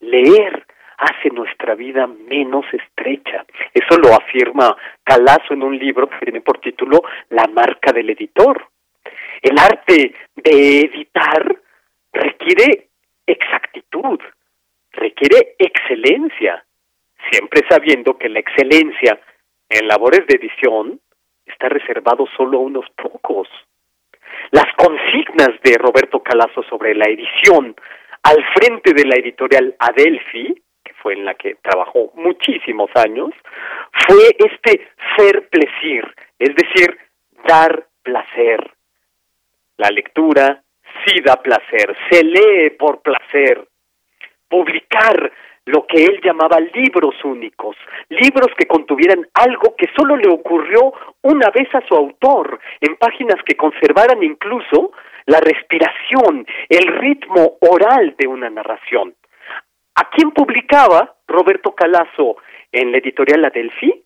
Leer hace nuestra vida menos estrecha. Eso lo afirma Calazo en un libro que tiene por título La marca del editor. El arte de editar requiere exactitud, requiere excelencia, siempre sabiendo que la excelencia en labores de edición está reservado solo a unos pocos. Las consignas de Roberto Calazo sobre la edición al frente de la editorial Adelphi fue en la que trabajó muchísimos años, fue este ser placer, es decir, dar placer. La lectura sí da placer, se lee por placer. Publicar lo que él llamaba libros únicos, libros que contuvieran algo que solo le ocurrió una vez a su autor, en páginas que conservaran incluso la respiración, el ritmo oral de una narración. ¿A quién publicaba Roberto Calazo en la editorial Adelphi?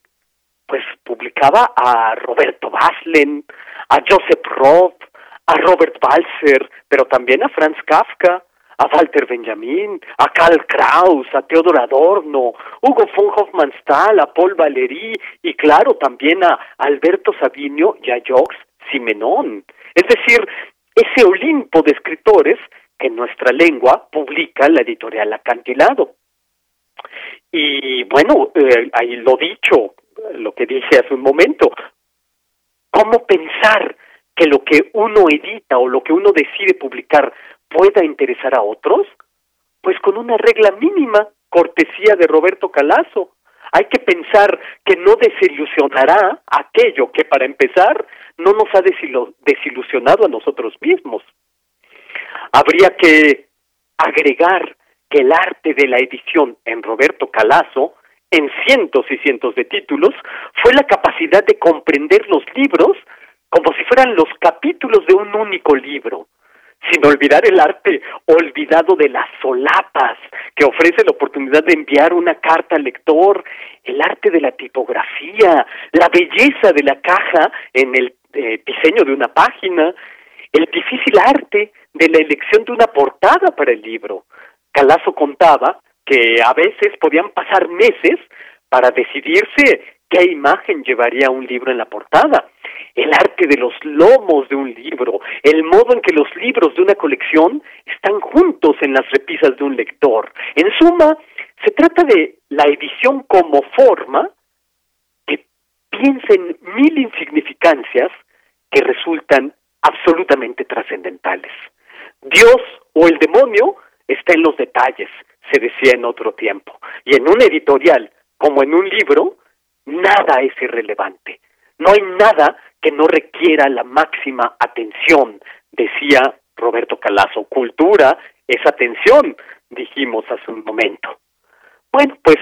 Pues publicaba a Roberto Baslen, a Joseph Roth, a Robert Balser, pero también a Franz Kafka, a Walter Benjamin, a Karl Kraus, a Theodor Adorno, Hugo von Hofmannsthal, a Paul Valéry y claro también a Alberto Sabinio y a Jacques Simenon. Es decir, ese Olimpo de escritores en nuestra lengua publica la editorial Acantilado. Y bueno, eh, ahí lo dicho, lo que dije hace un momento, ¿cómo pensar que lo que uno edita o lo que uno decide publicar pueda interesar a otros? Pues con una regla mínima, cortesía de Roberto Calazo. Hay que pensar que no desilusionará aquello que, para empezar, no nos ha desilusionado a nosotros mismos. Habría que agregar que el arte de la edición en Roberto Calazo, en cientos y cientos de títulos, fue la capacidad de comprender los libros como si fueran los capítulos de un único libro, sin olvidar el arte olvidado de las solapas, que ofrece la oportunidad de enviar una carta al lector, el arte de la tipografía, la belleza de la caja en el eh, diseño de una página, el difícil arte de la elección de una portada para el libro. Calazo contaba que a veces podían pasar meses para decidirse qué imagen llevaría un libro en la portada. El arte de los lomos de un libro, el modo en que los libros de una colección están juntos en las repisas de un lector. En suma, se trata de la edición como forma que piensa en mil insignificancias que resultan absolutamente trascendentales. Dios o el demonio está en los detalles, se decía en otro tiempo. Y en un editorial, como en un libro, nada es irrelevante. No hay nada que no requiera la máxima atención, decía Roberto Calazo. Cultura es atención, dijimos hace un momento. Bueno, pues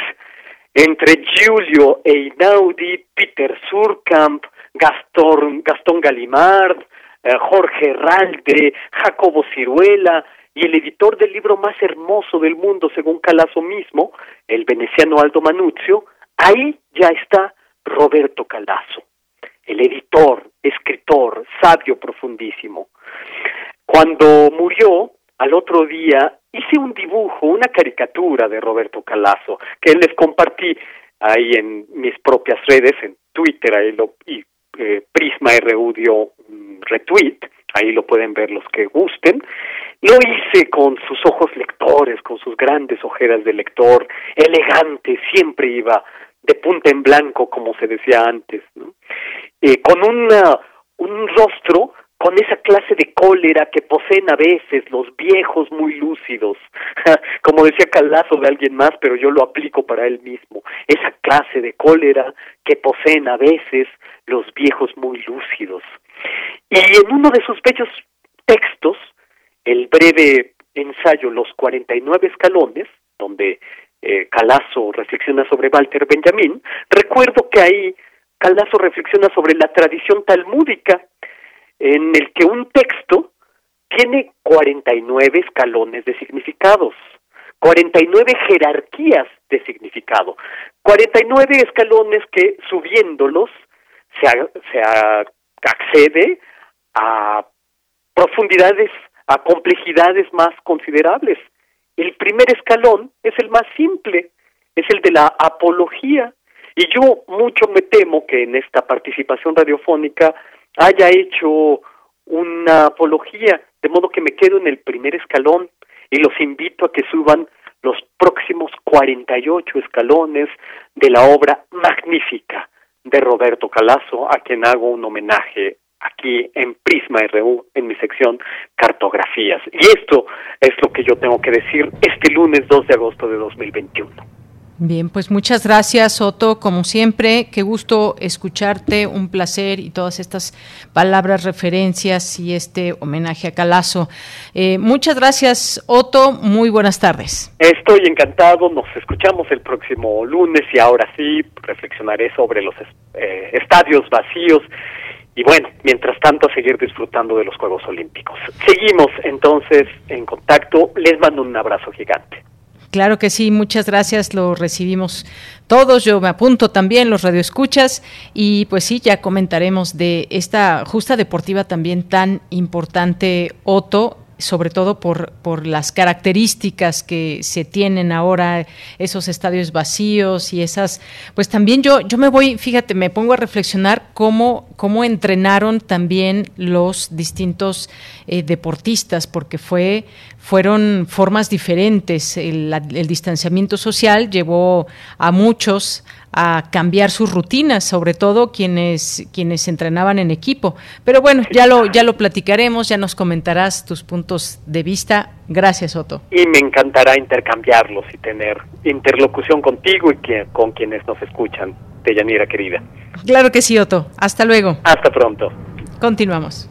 entre Giulio Einaudi, Peter Surkamp, Gastón, Gastón Galimard, eh, Jorge Ralde, Jacobo Ciruela y el editor del libro más hermoso del mundo, según Calazo mismo, el veneciano Aldo Manuzio, ahí ya está Roberto Calazo, el editor, escritor, sabio profundísimo. Cuando murió, al otro día hice un dibujo, una caricatura de Roberto Calazo, que les compartí ahí en mis propias redes, en Twitter, ahí lo, y eh, Prisma RU dio retweet, ahí lo pueden ver los que gusten. Lo hice con sus ojos lectores, con sus grandes ojeras de lector, elegante, siempre iba de punta en blanco, como se decía antes. Eh, con un rostro con esa clase de cólera que poseen a veces los viejos muy lúcidos, (laughs) como decía Calazo de alguien más, pero yo lo aplico para él mismo, esa clase de cólera que poseen a veces los viejos muy lúcidos. Y en uno de sus bellos textos, el breve ensayo Los 49 escalones, donde eh, Calazo reflexiona sobre Walter Benjamin, recuerdo que ahí Calazo reflexiona sobre la tradición talmúdica, en el que un texto tiene 49 escalones de significados, 49 jerarquías de significado, 49 escalones que subiéndolos se, se accede a profundidades, a complejidades más considerables. El primer escalón es el más simple, es el de la apología. Y yo mucho me temo que en esta participación radiofónica haya hecho una apología, de modo que me quedo en el primer escalón y los invito a que suban los próximos 48 escalones de la obra magnífica de Roberto Calazo, a quien hago un homenaje aquí en Prisma RU, en mi sección Cartografías. Y esto es lo que yo tengo que decir este lunes 2 de agosto de 2021. Bien, pues muchas gracias, Otto. Como siempre, qué gusto escucharte, un placer y todas estas palabras, referencias y este homenaje a Calazo. Eh, muchas gracias, Otto. Muy buenas tardes. Estoy encantado. Nos escuchamos el próximo lunes y ahora sí reflexionaré sobre los eh, estadios vacíos. Y bueno, mientras tanto, seguir disfrutando de los Juegos Olímpicos. Seguimos entonces en contacto. Les mando un abrazo gigante. Claro que sí, muchas gracias, lo recibimos todos, yo me apunto también, los radioescuchas, y pues sí, ya comentaremos de esta justa deportiva también tan importante, Otto, sobre todo por, por las características que se tienen ahora, esos estadios vacíos y esas, pues también yo, yo me voy, fíjate, me pongo a reflexionar cómo, cómo entrenaron también los distintos eh, deportistas, porque fue, fueron formas diferentes. El, el distanciamiento social llevó a muchos a cambiar sus rutinas, sobre todo quienes quienes entrenaban en equipo. Pero bueno, ya lo ya lo platicaremos, ya nos comentarás tus puntos de vista. Gracias, Otto. Y me encantará intercambiarlos y tener interlocución contigo y que, con quienes nos escuchan, Deyanira querida. Claro que sí, Otto. Hasta luego. Hasta pronto. Continuamos.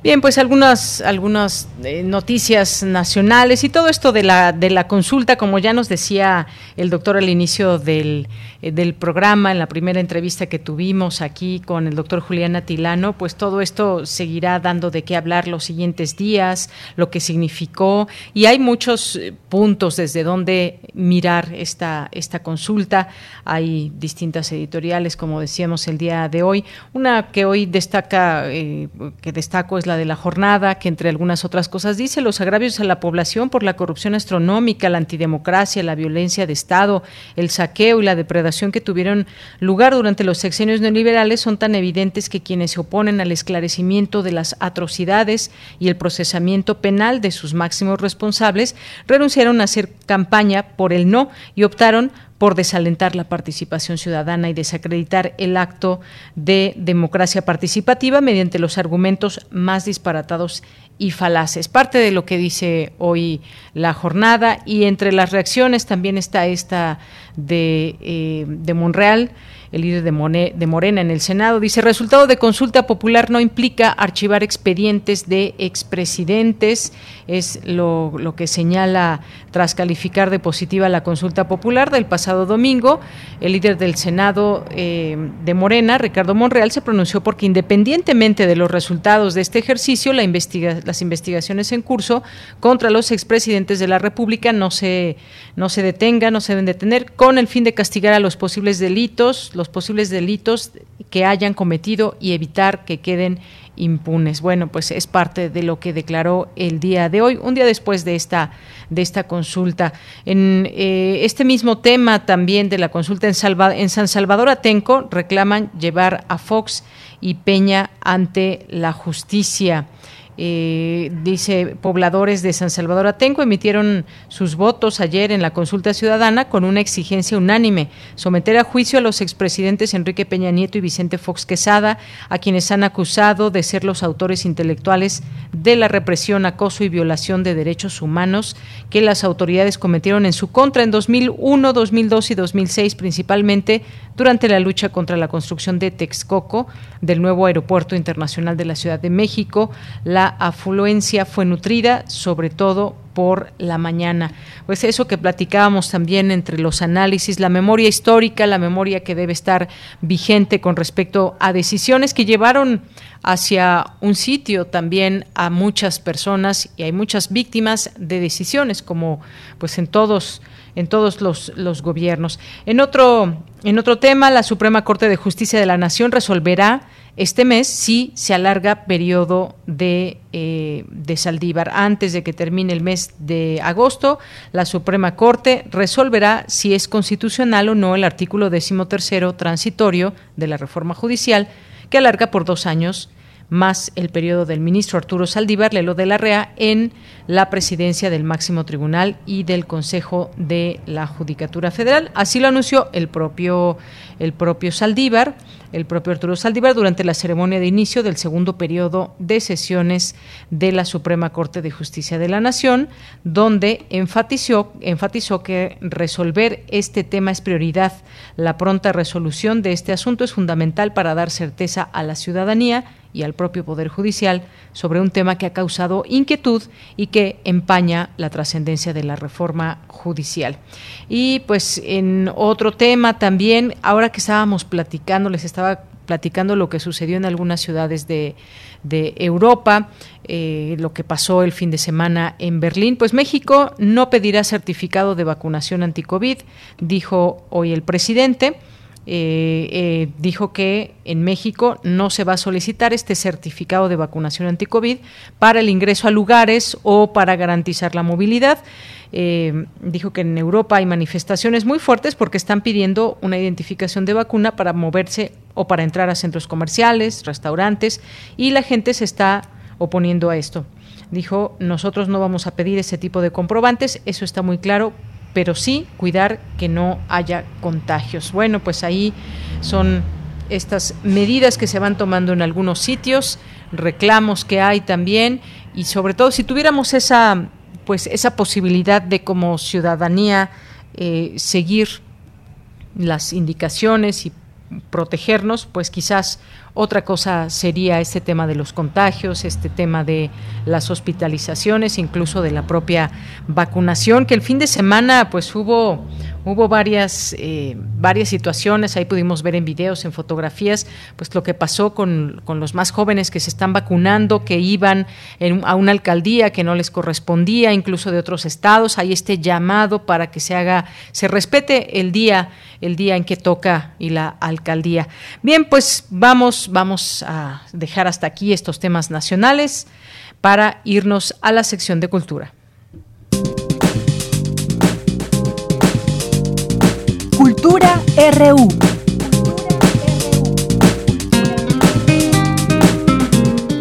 Bien, pues algunas, algunas eh, noticias nacionales y todo esto de la, de la consulta, como ya nos decía el doctor al inicio del, eh, del programa, en la primera entrevista que tuvimos aquí con el doctor Julián Atilano, pues todo esto seguirá dando de qué hablar los siguientes días, lo que significó, y hay muchos eh, puntos desde donde mirar esta, esta consulta. Hay distintas editoriales, como decíamos el día de hoy. Una que hoy destaca, que destaco es la de la jornada, que entre algunas otras cosas dice los agravios a la población por la corrupción astronómica, la antidemocracia, la violencia de Estado, el saqueo y la depredación que tuvieron lugar durante los sexenios neoliberales son tan evidentes que quienes se oponen al esclarecimiento de las atrocidades y el procesamiento penal de sus máximos responsables renunciaron a hacer campaña por el no y optaron por desalentar la participación ciudadana y desacreditar el acto de democracia participativa mediante los argumentos más disparatados y falaces. Parte de lo que dice hoy la jornada y entre las reacciones también está esta de, eh, de Monreal el líder de, Morena en el Senado. Dice, resultado de consulta popular no implica archivar expedientes de expresidentes. Es lo, que señala tras calificar de positiva la consulta popular del pasado domingo. El líder del Senado eh, de Morena, Ricardo Monreal, se pronunció porque independientemente de los resultados de este ejercicio, la las investigaciones en curso contra los expresidentes de la República no se, no se detengan, no se deben detener, con el fin de castigar a los posibles delitos, los posibles delitos que hayan cometido y evitar que queden impunes. Bueno, pues es parte de lo que declaró el día de hoy, un día después de esta de esta consulta. En eh, este mismo tema también de la consulta en, en San Salvador Atenco reclaman llevar a Fox y Peña ante la justicia. Eh, dice, pobladores de San Salvador Atenco emitieron sus votos ayer en la consulta ciudadana con una exigencia unánime, someter a juicio a los expresidentes Enrique Peña Nieto y Vicente Fox Quesada, a quienes han acusado de ser los autores intelectuales de la represión, acoso y violación de derechos humanos que las autoridades cometieron en su contra en 2001, 2002 y 2006, principalmente durante la lucha contra la construcción de Texcoco, del nuevo aeropuerto internacional de la Ciudad de México, la afluencia fue nutrida, sobre todo por la mañana. Pues eso que platicábamos también entre los análisis, la memoria histórica, la memoria que debe estar vigente con respecto a decisiones que llevaron hacia un sitio también a muchas personas y hay muchas víctimas de decisiones, como pues en todos en todos los, los gobiernos. En otro, en otro tema, la Suprema Corte de Justicia de la Nación resolverá este mes si se alarga periodo de, eh, de Saldívar. Antes de que termine el mes de agosto, la Suprema Corte resolverá si es constitucional o no el artículo decimotercero transitorio de la reforma judicial que alarga por dos años más el periodo del ministro Arturo Saldívar Lelo de la Rea en la presidencia del máximo tribunal y del Consejo de la Judicatura Federal. Así lo anunció el propio, el propio Saldívar, el propio Arturo Saldívar, durante la ceremonia de inicio del segundo periodo de sesiones de la Suprema Corte de Justicia de la Nación, donde enfatizó, enfatizó que resolver este tema es prioridad. La pronta resolución de este asunto es fundamental para dar certeza a la ciudadanía y al propio Poder Judicial sobre un tema que ha causado inquietud y que empaña la trascendencia de la reforma judicial. Y pues en otro tema también, ahora que estábamos platicando, les estaba platicando lo que sucedió en algunas ciudades de, Europa, eh, lo que pasó el fin de semana en Berlín, pues México no pedirá certificado de vacunación anti-COVID, dijo hoy el presidente. Eh, eh, dijo que en México no se va a solicitar este certificado de vacunación anti-COVID para el ingreso a lugares o para garantizar la movilidad. Eh, dijo que en Europa hay manifestaciones muy fuertes porque están pidiendo una identificación de vacuna para moverse o para entrar a centros comerciales, restaurantes, y la gente se está oponiendo a esto. Dijo, nosotros no vamos a pedir ese tipo de comprobantes, eso está muy claro, pero sí cuidar que no haya contagios. Bueno, pues ahí son estas medidas que se van tomando en algunos sitios, reclamos que hay también y sobre todo si tuviéramos esa pues esa posibilidad de como ciudadanía eh, seguir las indicaciones y protegernos, pues quizás otra cosa sería este tema de los contagios, este tema de las hospitalizaciones, incluso de la propia vacunación, que el fin de semana pues hubo hubo varias, eh, varias situaciones, ahí pudimos ver en videos, en fotografías, pues lo que pasó con, los más jóvenes que se están vacunando, que iban a una alcaldía que no les correspondía, incluso de otros estados, hay este llamado para que se haga, se respete el día, el día en que toca y la alcaldía. Bien, pues vamos, vamos a dejar hasta aquí estos temas nacionales para irnos a la sección de cultura. Cultura RU.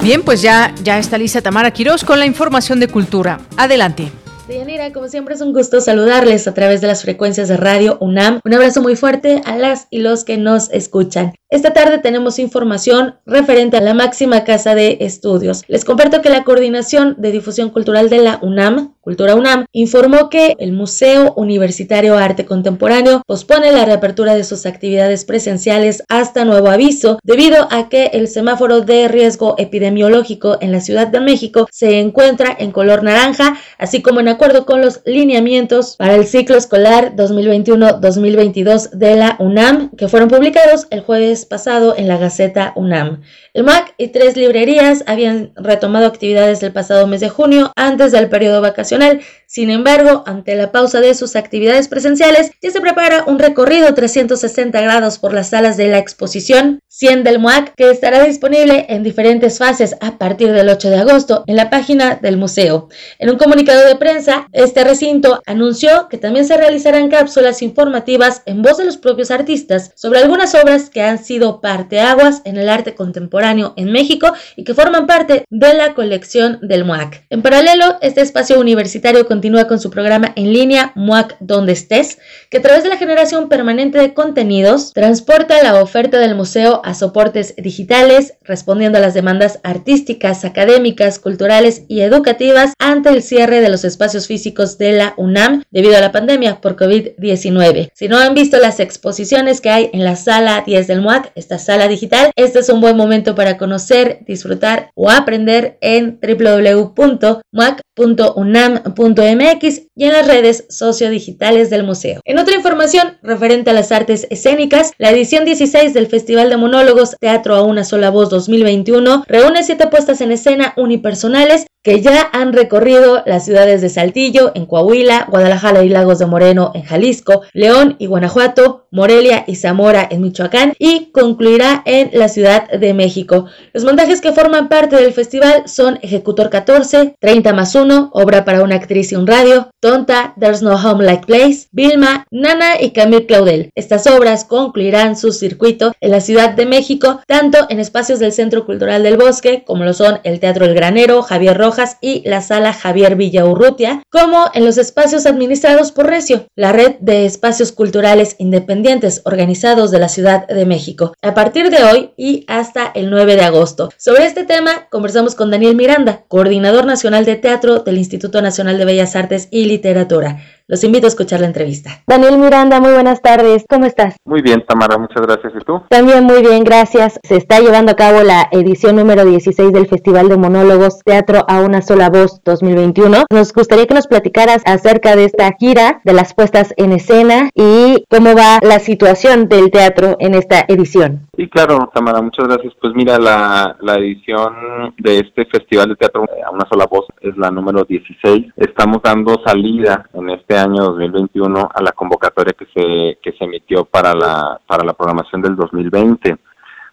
Bien, pues ya, ya está lista Tamara Quirós con la información de cultura. Adelante. Deyanira, como siempre es un gusto saludarles a través de las frecuencias de Radio UNAM. Un abrazo muy fuerte a las y los que nos escuchan. Esta tarde tenemos información referente a la máxima casa de estudios. Les comparto que la Coordinación de Difusión Cultural de la UNAM, Cultura UNAM, informó que el Museo Universitario Arte Contemporáneo pospone la reapertura de sus actividades presenciales hasta nuevo aviso debido a que el semáforo de riesgo epidemiológico en la Ciudad de México se encuentra en color naranja, así como en acuerdo con los lineamientos para el ciclo escolar 2021-2022 de la UNAM que fueron publicados el jueves pasado en la Gaceta UNAM. El MAC y tres librerías habían retomado actividades el pasado mes de junio antes del periodo vacacional. Sin embargo, ante la pausa de sus actividades presenciales, ya se prepara un recorrido 360 grados por las salas de la exposición 100 del MUAC que estará disponible en diferentes fases a partir del 8 de agosto en la página del museo. En un comunicado de prensa, este recinto anunció que también se realizarán cápsulas informativas en voz de los propios artistas sobre algunas obras que han sido parteaguas en el arte contemporáneo en México y que forman parte de la colección del MUAC. En paralelo, este espacio universitario continúa con su programa en línea MUAC Donde Estés, que a través de la generación permanente de contenidos transporta la oferta del museo a soportes digitales, respondiendo a las demandas artísticas, académicas, culturales y educativas ante el cierre de los espacios físicos de la UNAM debido a la pandemia por COVID-19. Si no han visto las exposiciones que hay en la sala 10 del MUAC, esta sala digital, este es un buen momento para conocer, disfrutar o aprender en www.muac.unam.mx y en las redes sociodigitales del museo. En otra información referente a las artes escénicas, la edición 16 del Festival de Monólogos Teatro a una sola voz 2021 reúne siete puestas en escena unipersonales que ya han recorrido las ciudades de Saltillo, en Coahuila, Guadalajara y Lagos de Moreno, en Jalisco, León y Guanajuato, Morelia y Zamora, en Michoacán, y concluirá en la Ciudad de México. Los montajes que forman parte del festival son Ejecutor 14, 30 más 1, Obra para una actriz y un radio, Tonta, There's No Home Like Place, Vilma, Nana y Camille Claudel. Estas obras concluirán su circuito en la Ciudad de México, tanto en espacios del Centro Cultural del Bosque, como lo son el Teatro El Granero, Javier y la Sala Javier Villaurrutia, como en los espacios administrados por Recio, la red de espacios culturales independientes organizados de la Ciudad de México, a partir de hoy y hasta el 9 de agosto. Sobre este tema conversamos con Daniel Miranda, coordinador nacional de teatro del Instituto Nacional de Bellas Artes y Literatura. Los invito a escuchar la entrevista. Daniel Miranda, muy buenas tardes. ¿Cómo estás? Muy bien, Tamara, muchas gracias. ¿Y tú? También muy bien, gracias. Se está llevando a cabo la edición número 16 del Festival de Monólogos Teatro a una sola voz 2021. Nos gustaría que nos platicaras acerca de esta gira, de las puestas en escena y cómo va la situación del teatro en esta edición. Sí, claro, Tamara, muchas gracias. Pues mira, la, la edición de este Festival de Teatro a una sola voz es la número 16. Estamos dando salida en este año 2021 a la convocatoria que se, que se emitió para la, para la programación del 2020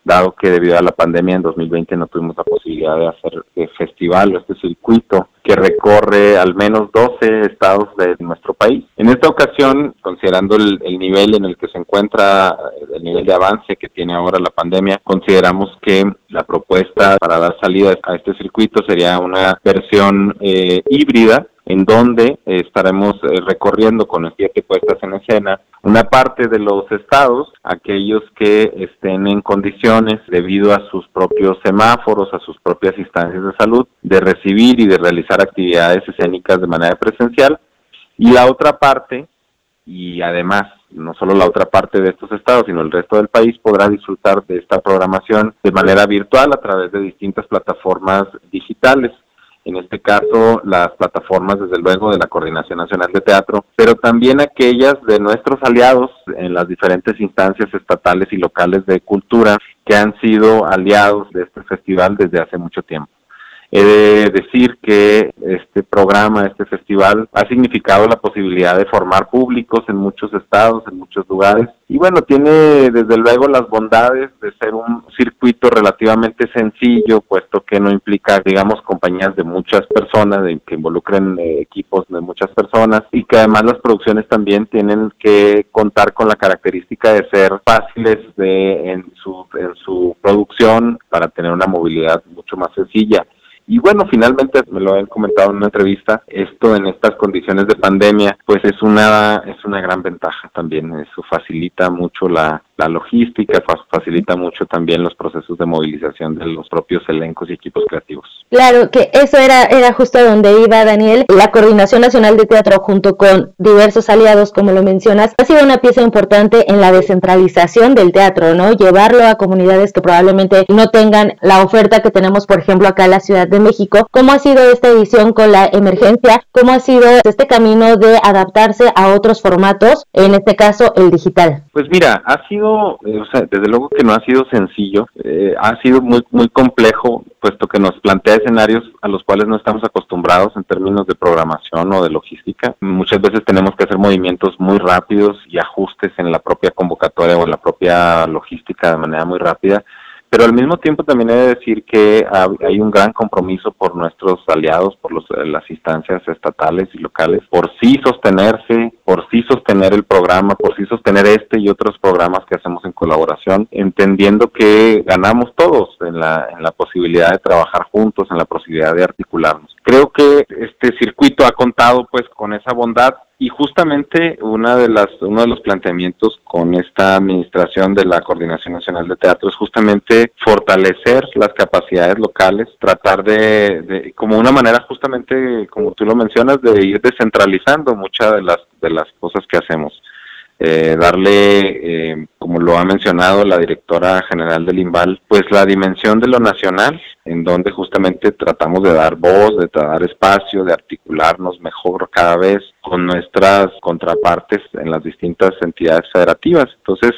dado que debido a la pandemia en 2020 no tuvimos la posibilidad de hacer el festival o este circuito que recorre al menos 12 estados de nuestro país. En esta ocasión, considerando el, el, nivel en el que se encuentra, el nivel de avance que tiene ahora la pandemia, consideramos que la propuesta para dar salida a este circuito sería una versión eh, híbrida en donde estaremos eh, recorriendo con siete puestas en escena una parte de los estados, aquellos que estén en condiciones, debido a sus propios semáforos, a sus propias instancias de salud, de recibir y de realizar actividades escénicas de manera presencial, y la otra parte, y además no solo la otra parte de estos estados, sino el resto del país podrá disfrutar de esta programación de manera virtual a través de distintas plataformas digitales en este caso las plataformas desde luego de la Coordinación Nacional de Teatro, pero también aquellas de nuestros aliados en las diferentes instancias estatales y locales de cultura que han sido aliados de este festival desde hace mucho tiempo. He de decir que este programa, este festival, ha significado la posibilidad de formar públicos en muchos estados, en muchos lugares. Y bueno, tiene desde luego las bondades de ser un circuito relativamente sencillo, puesto que no implica, digamos, compañías de muchas personas, de, que involucren eh, equipos de muchas personas, y que además las producciones también tienen que contar con la característica de ser fáciles de, en, su, en su producción para tener una movilidad mucho más sencilla. Y bueno, finalmente me lo han comentado en una entrevista, esto en estas condiciones de pandemia, pues es una es una gran ventaja también, eso facilita mucho la, la logística, facilita mucho también los procesos de movilización de los propios elencos y equipos creativos. Claro, que eso era era justo donde iba Daniel, la Coordinación Nacional de Teatro junto con diversos aliados, como lo mencionas, ha sido una pieza importante en la descentralización del teatro, ¿no? Llevarlo a comunidades que probablemente no tengan la oferta que tenemos, por ejemplo, acá en la ciudad de México. ¿Cómo ha sido esta edición con la emergencia? ¿Cómo ha sido este camino de adaptarse a otros formatos, en este caso el digital? Pues mira, ha sido eh, o sea, desde luego que no ha sido sencillo, eh, ha sido muy, muy complejo, puesto que nos plantea escenarios a los cuales no estamos acostumbrados en términos de programación o de logística. Muchas veces tenemos que hacer movimientos muy rápidos y ajustes en la propia convocatoria o en la propia logística de manera muy rápida pero al mismo tiempo también he de decir que hay un gran compromiso por nuestros aliados, por los, las instancias estatales y locales, por sí sostenerse, por sí sostener el programa, por sí sostener este y otros programas que hacemos en colaboración, entendiendo que ganamos todos en la, en la posibilidad de trabajar juntos, en la posibilidad de articularnos. Creo que este circuito ha contado pues con esa bondad y justamente una de las, uno de los planteamientos con esta administración de la Coordinación Nacional de Teatro es justamente fortalecer las capacidades locales, tratar de, de como una manera justamente, como tú lo mencionas, de ir descentralizando muchas de las, de las cosas que hacemos. Eh, darle, eh, como lo ha mencionado la directora general del INVAL, pues la dimensión de lo nacional, en donde justamente tratamos de dar voz, de dar espacio, de articularnos mejor cada vez con nuestras contrapartes en las distintas entidades federativas. Entonces,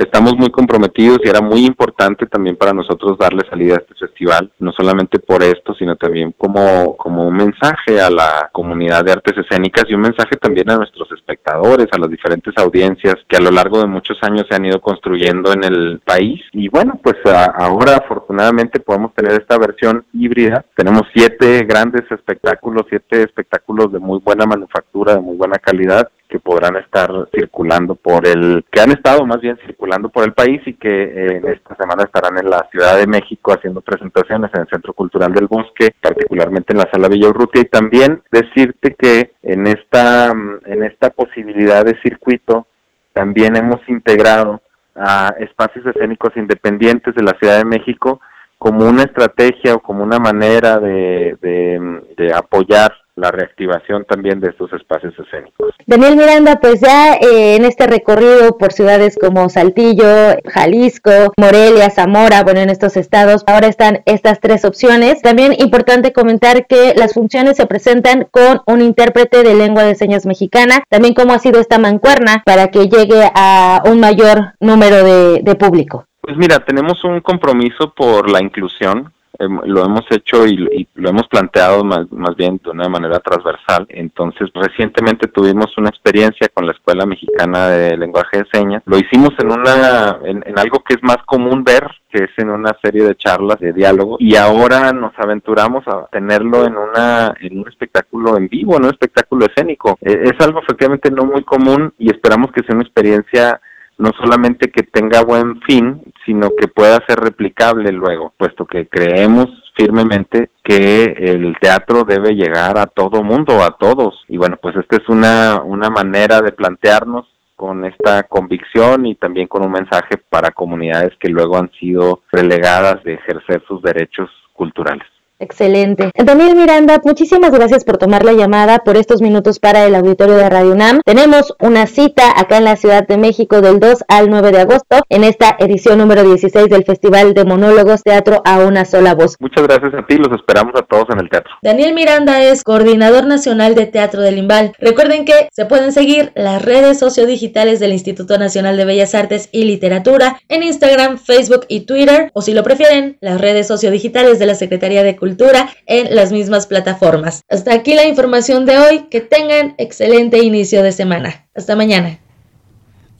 estamos muy comprometidos y era muy importante también para nosotros darle salida a este festival, no solamente por esto, sino también como, como un mensaje a la comunidad de artes escénicas y un mensaje también a nuestros espectadores, a las diferentes audiencias que a lo largo de muchos años se han ido construyendo en el país. Y bueno, pues ahora afortunadamente podemos tener esta versión híbrida. Tenemos siete grandes espectáculos, siete espectáculos de muy buena manufactura, de muy buena calidad que podrán estar circulando por el, que han estado más bien circulando por el país y que eh, esta semana estarán en la Ciudad de México haciendo presentaciones en el Centro Cultural del Bosque, particularmente en la Sala Villa Urrutia. Y también decirte que en esta, en esta posibilidad de circuito también hemos integrado a espacios escénicos independientes de la Ciudad de México como una estrategia o como una manera de, de, de apoyar la reactivación también de estos espacios escénicos. Daniel Miranda, pues ya eh, en este recorrido por ciudades como Saltillo, Jalisco, Morelia, Zamora, bueno, en estos estados, ahora están estas tres opciones. También importante comentar que las funciones se presentan con un intérprete de lengua de señas mexicana, también cómo ha sido esta mancuerna para que llegue a un mayor número de, de público. Pues mira, tenemos un compromiso por la inclusión lo hemos hecho y, lo hemos planteado más, más bien de una manera transversal. Entonces, recientemente tuvimos una experiencia con la Escuela Mexicana de Lenguaje de Señas. Lo hicimos en una en, algo que es más común ver, que es en una serie de charlas de diálogo y ahora nos aventuramos a tenerlo en una en un espectáculo en vivo, en un espectáculo escénico. E, es algo efectivamente no muy común y esperamos que sea una experiencia no solamente que tenga buen fin, sino que pueda ser replicable luego, puesto que creemos firmemente que el teatro debe llegar a todo mundo, a todos. Y bueno, pues esta es una, una manera de plantearnos con esta convicción y también con un mensaje para comunidades que luego han sido relegadas de ejercer sus derechos culturales. Excelente. Daniel Miranda, muchísimas gracias por tomar la llamada, por estos minutos para el auditorio de Radio UNAM. Tenemos una cita acá en la Ciudad de México del 2 al 9 de agosto en esta edición número 16 del Festival de Monólogos Teatro a una sola voz. Muchas gracias a ti, los esperamos a todos en el teatro. Daniel Miranda es coordinador nacional de teatro del IMBAL. Recuerden que se pueden seguir las redes sociodigitales del Instituto Nacional de Bellas Artes y Literatura en Instagram, Facebook y Twitter, o si lo prefieren, las redes sociodigitales de la Secretaría de Cultura en las mismas plataformas. Hasta aquí la información de hoy. Que tengan excelente inicio de semana. Hasta mañana.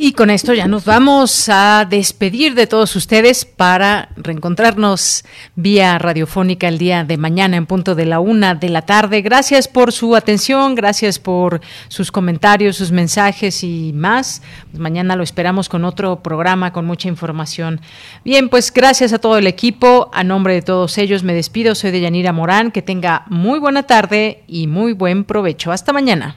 Y con esto ya nos vamos a despedir de todos ustedes para reencontrarnos vía radiofónica el día de mañana en punto de la una de la tarde. Gracias por su atención, gracias por sus comentarios, sus mensajes y más. Mañana lo esperamos con otro programa con mucha información. Bien, pues gracias a todo el equipo. A nombre de todos ellos me despido. Soy de Yanira Morán. Que tenga muy buena tarde y muy buen provecho. Hasta mañana.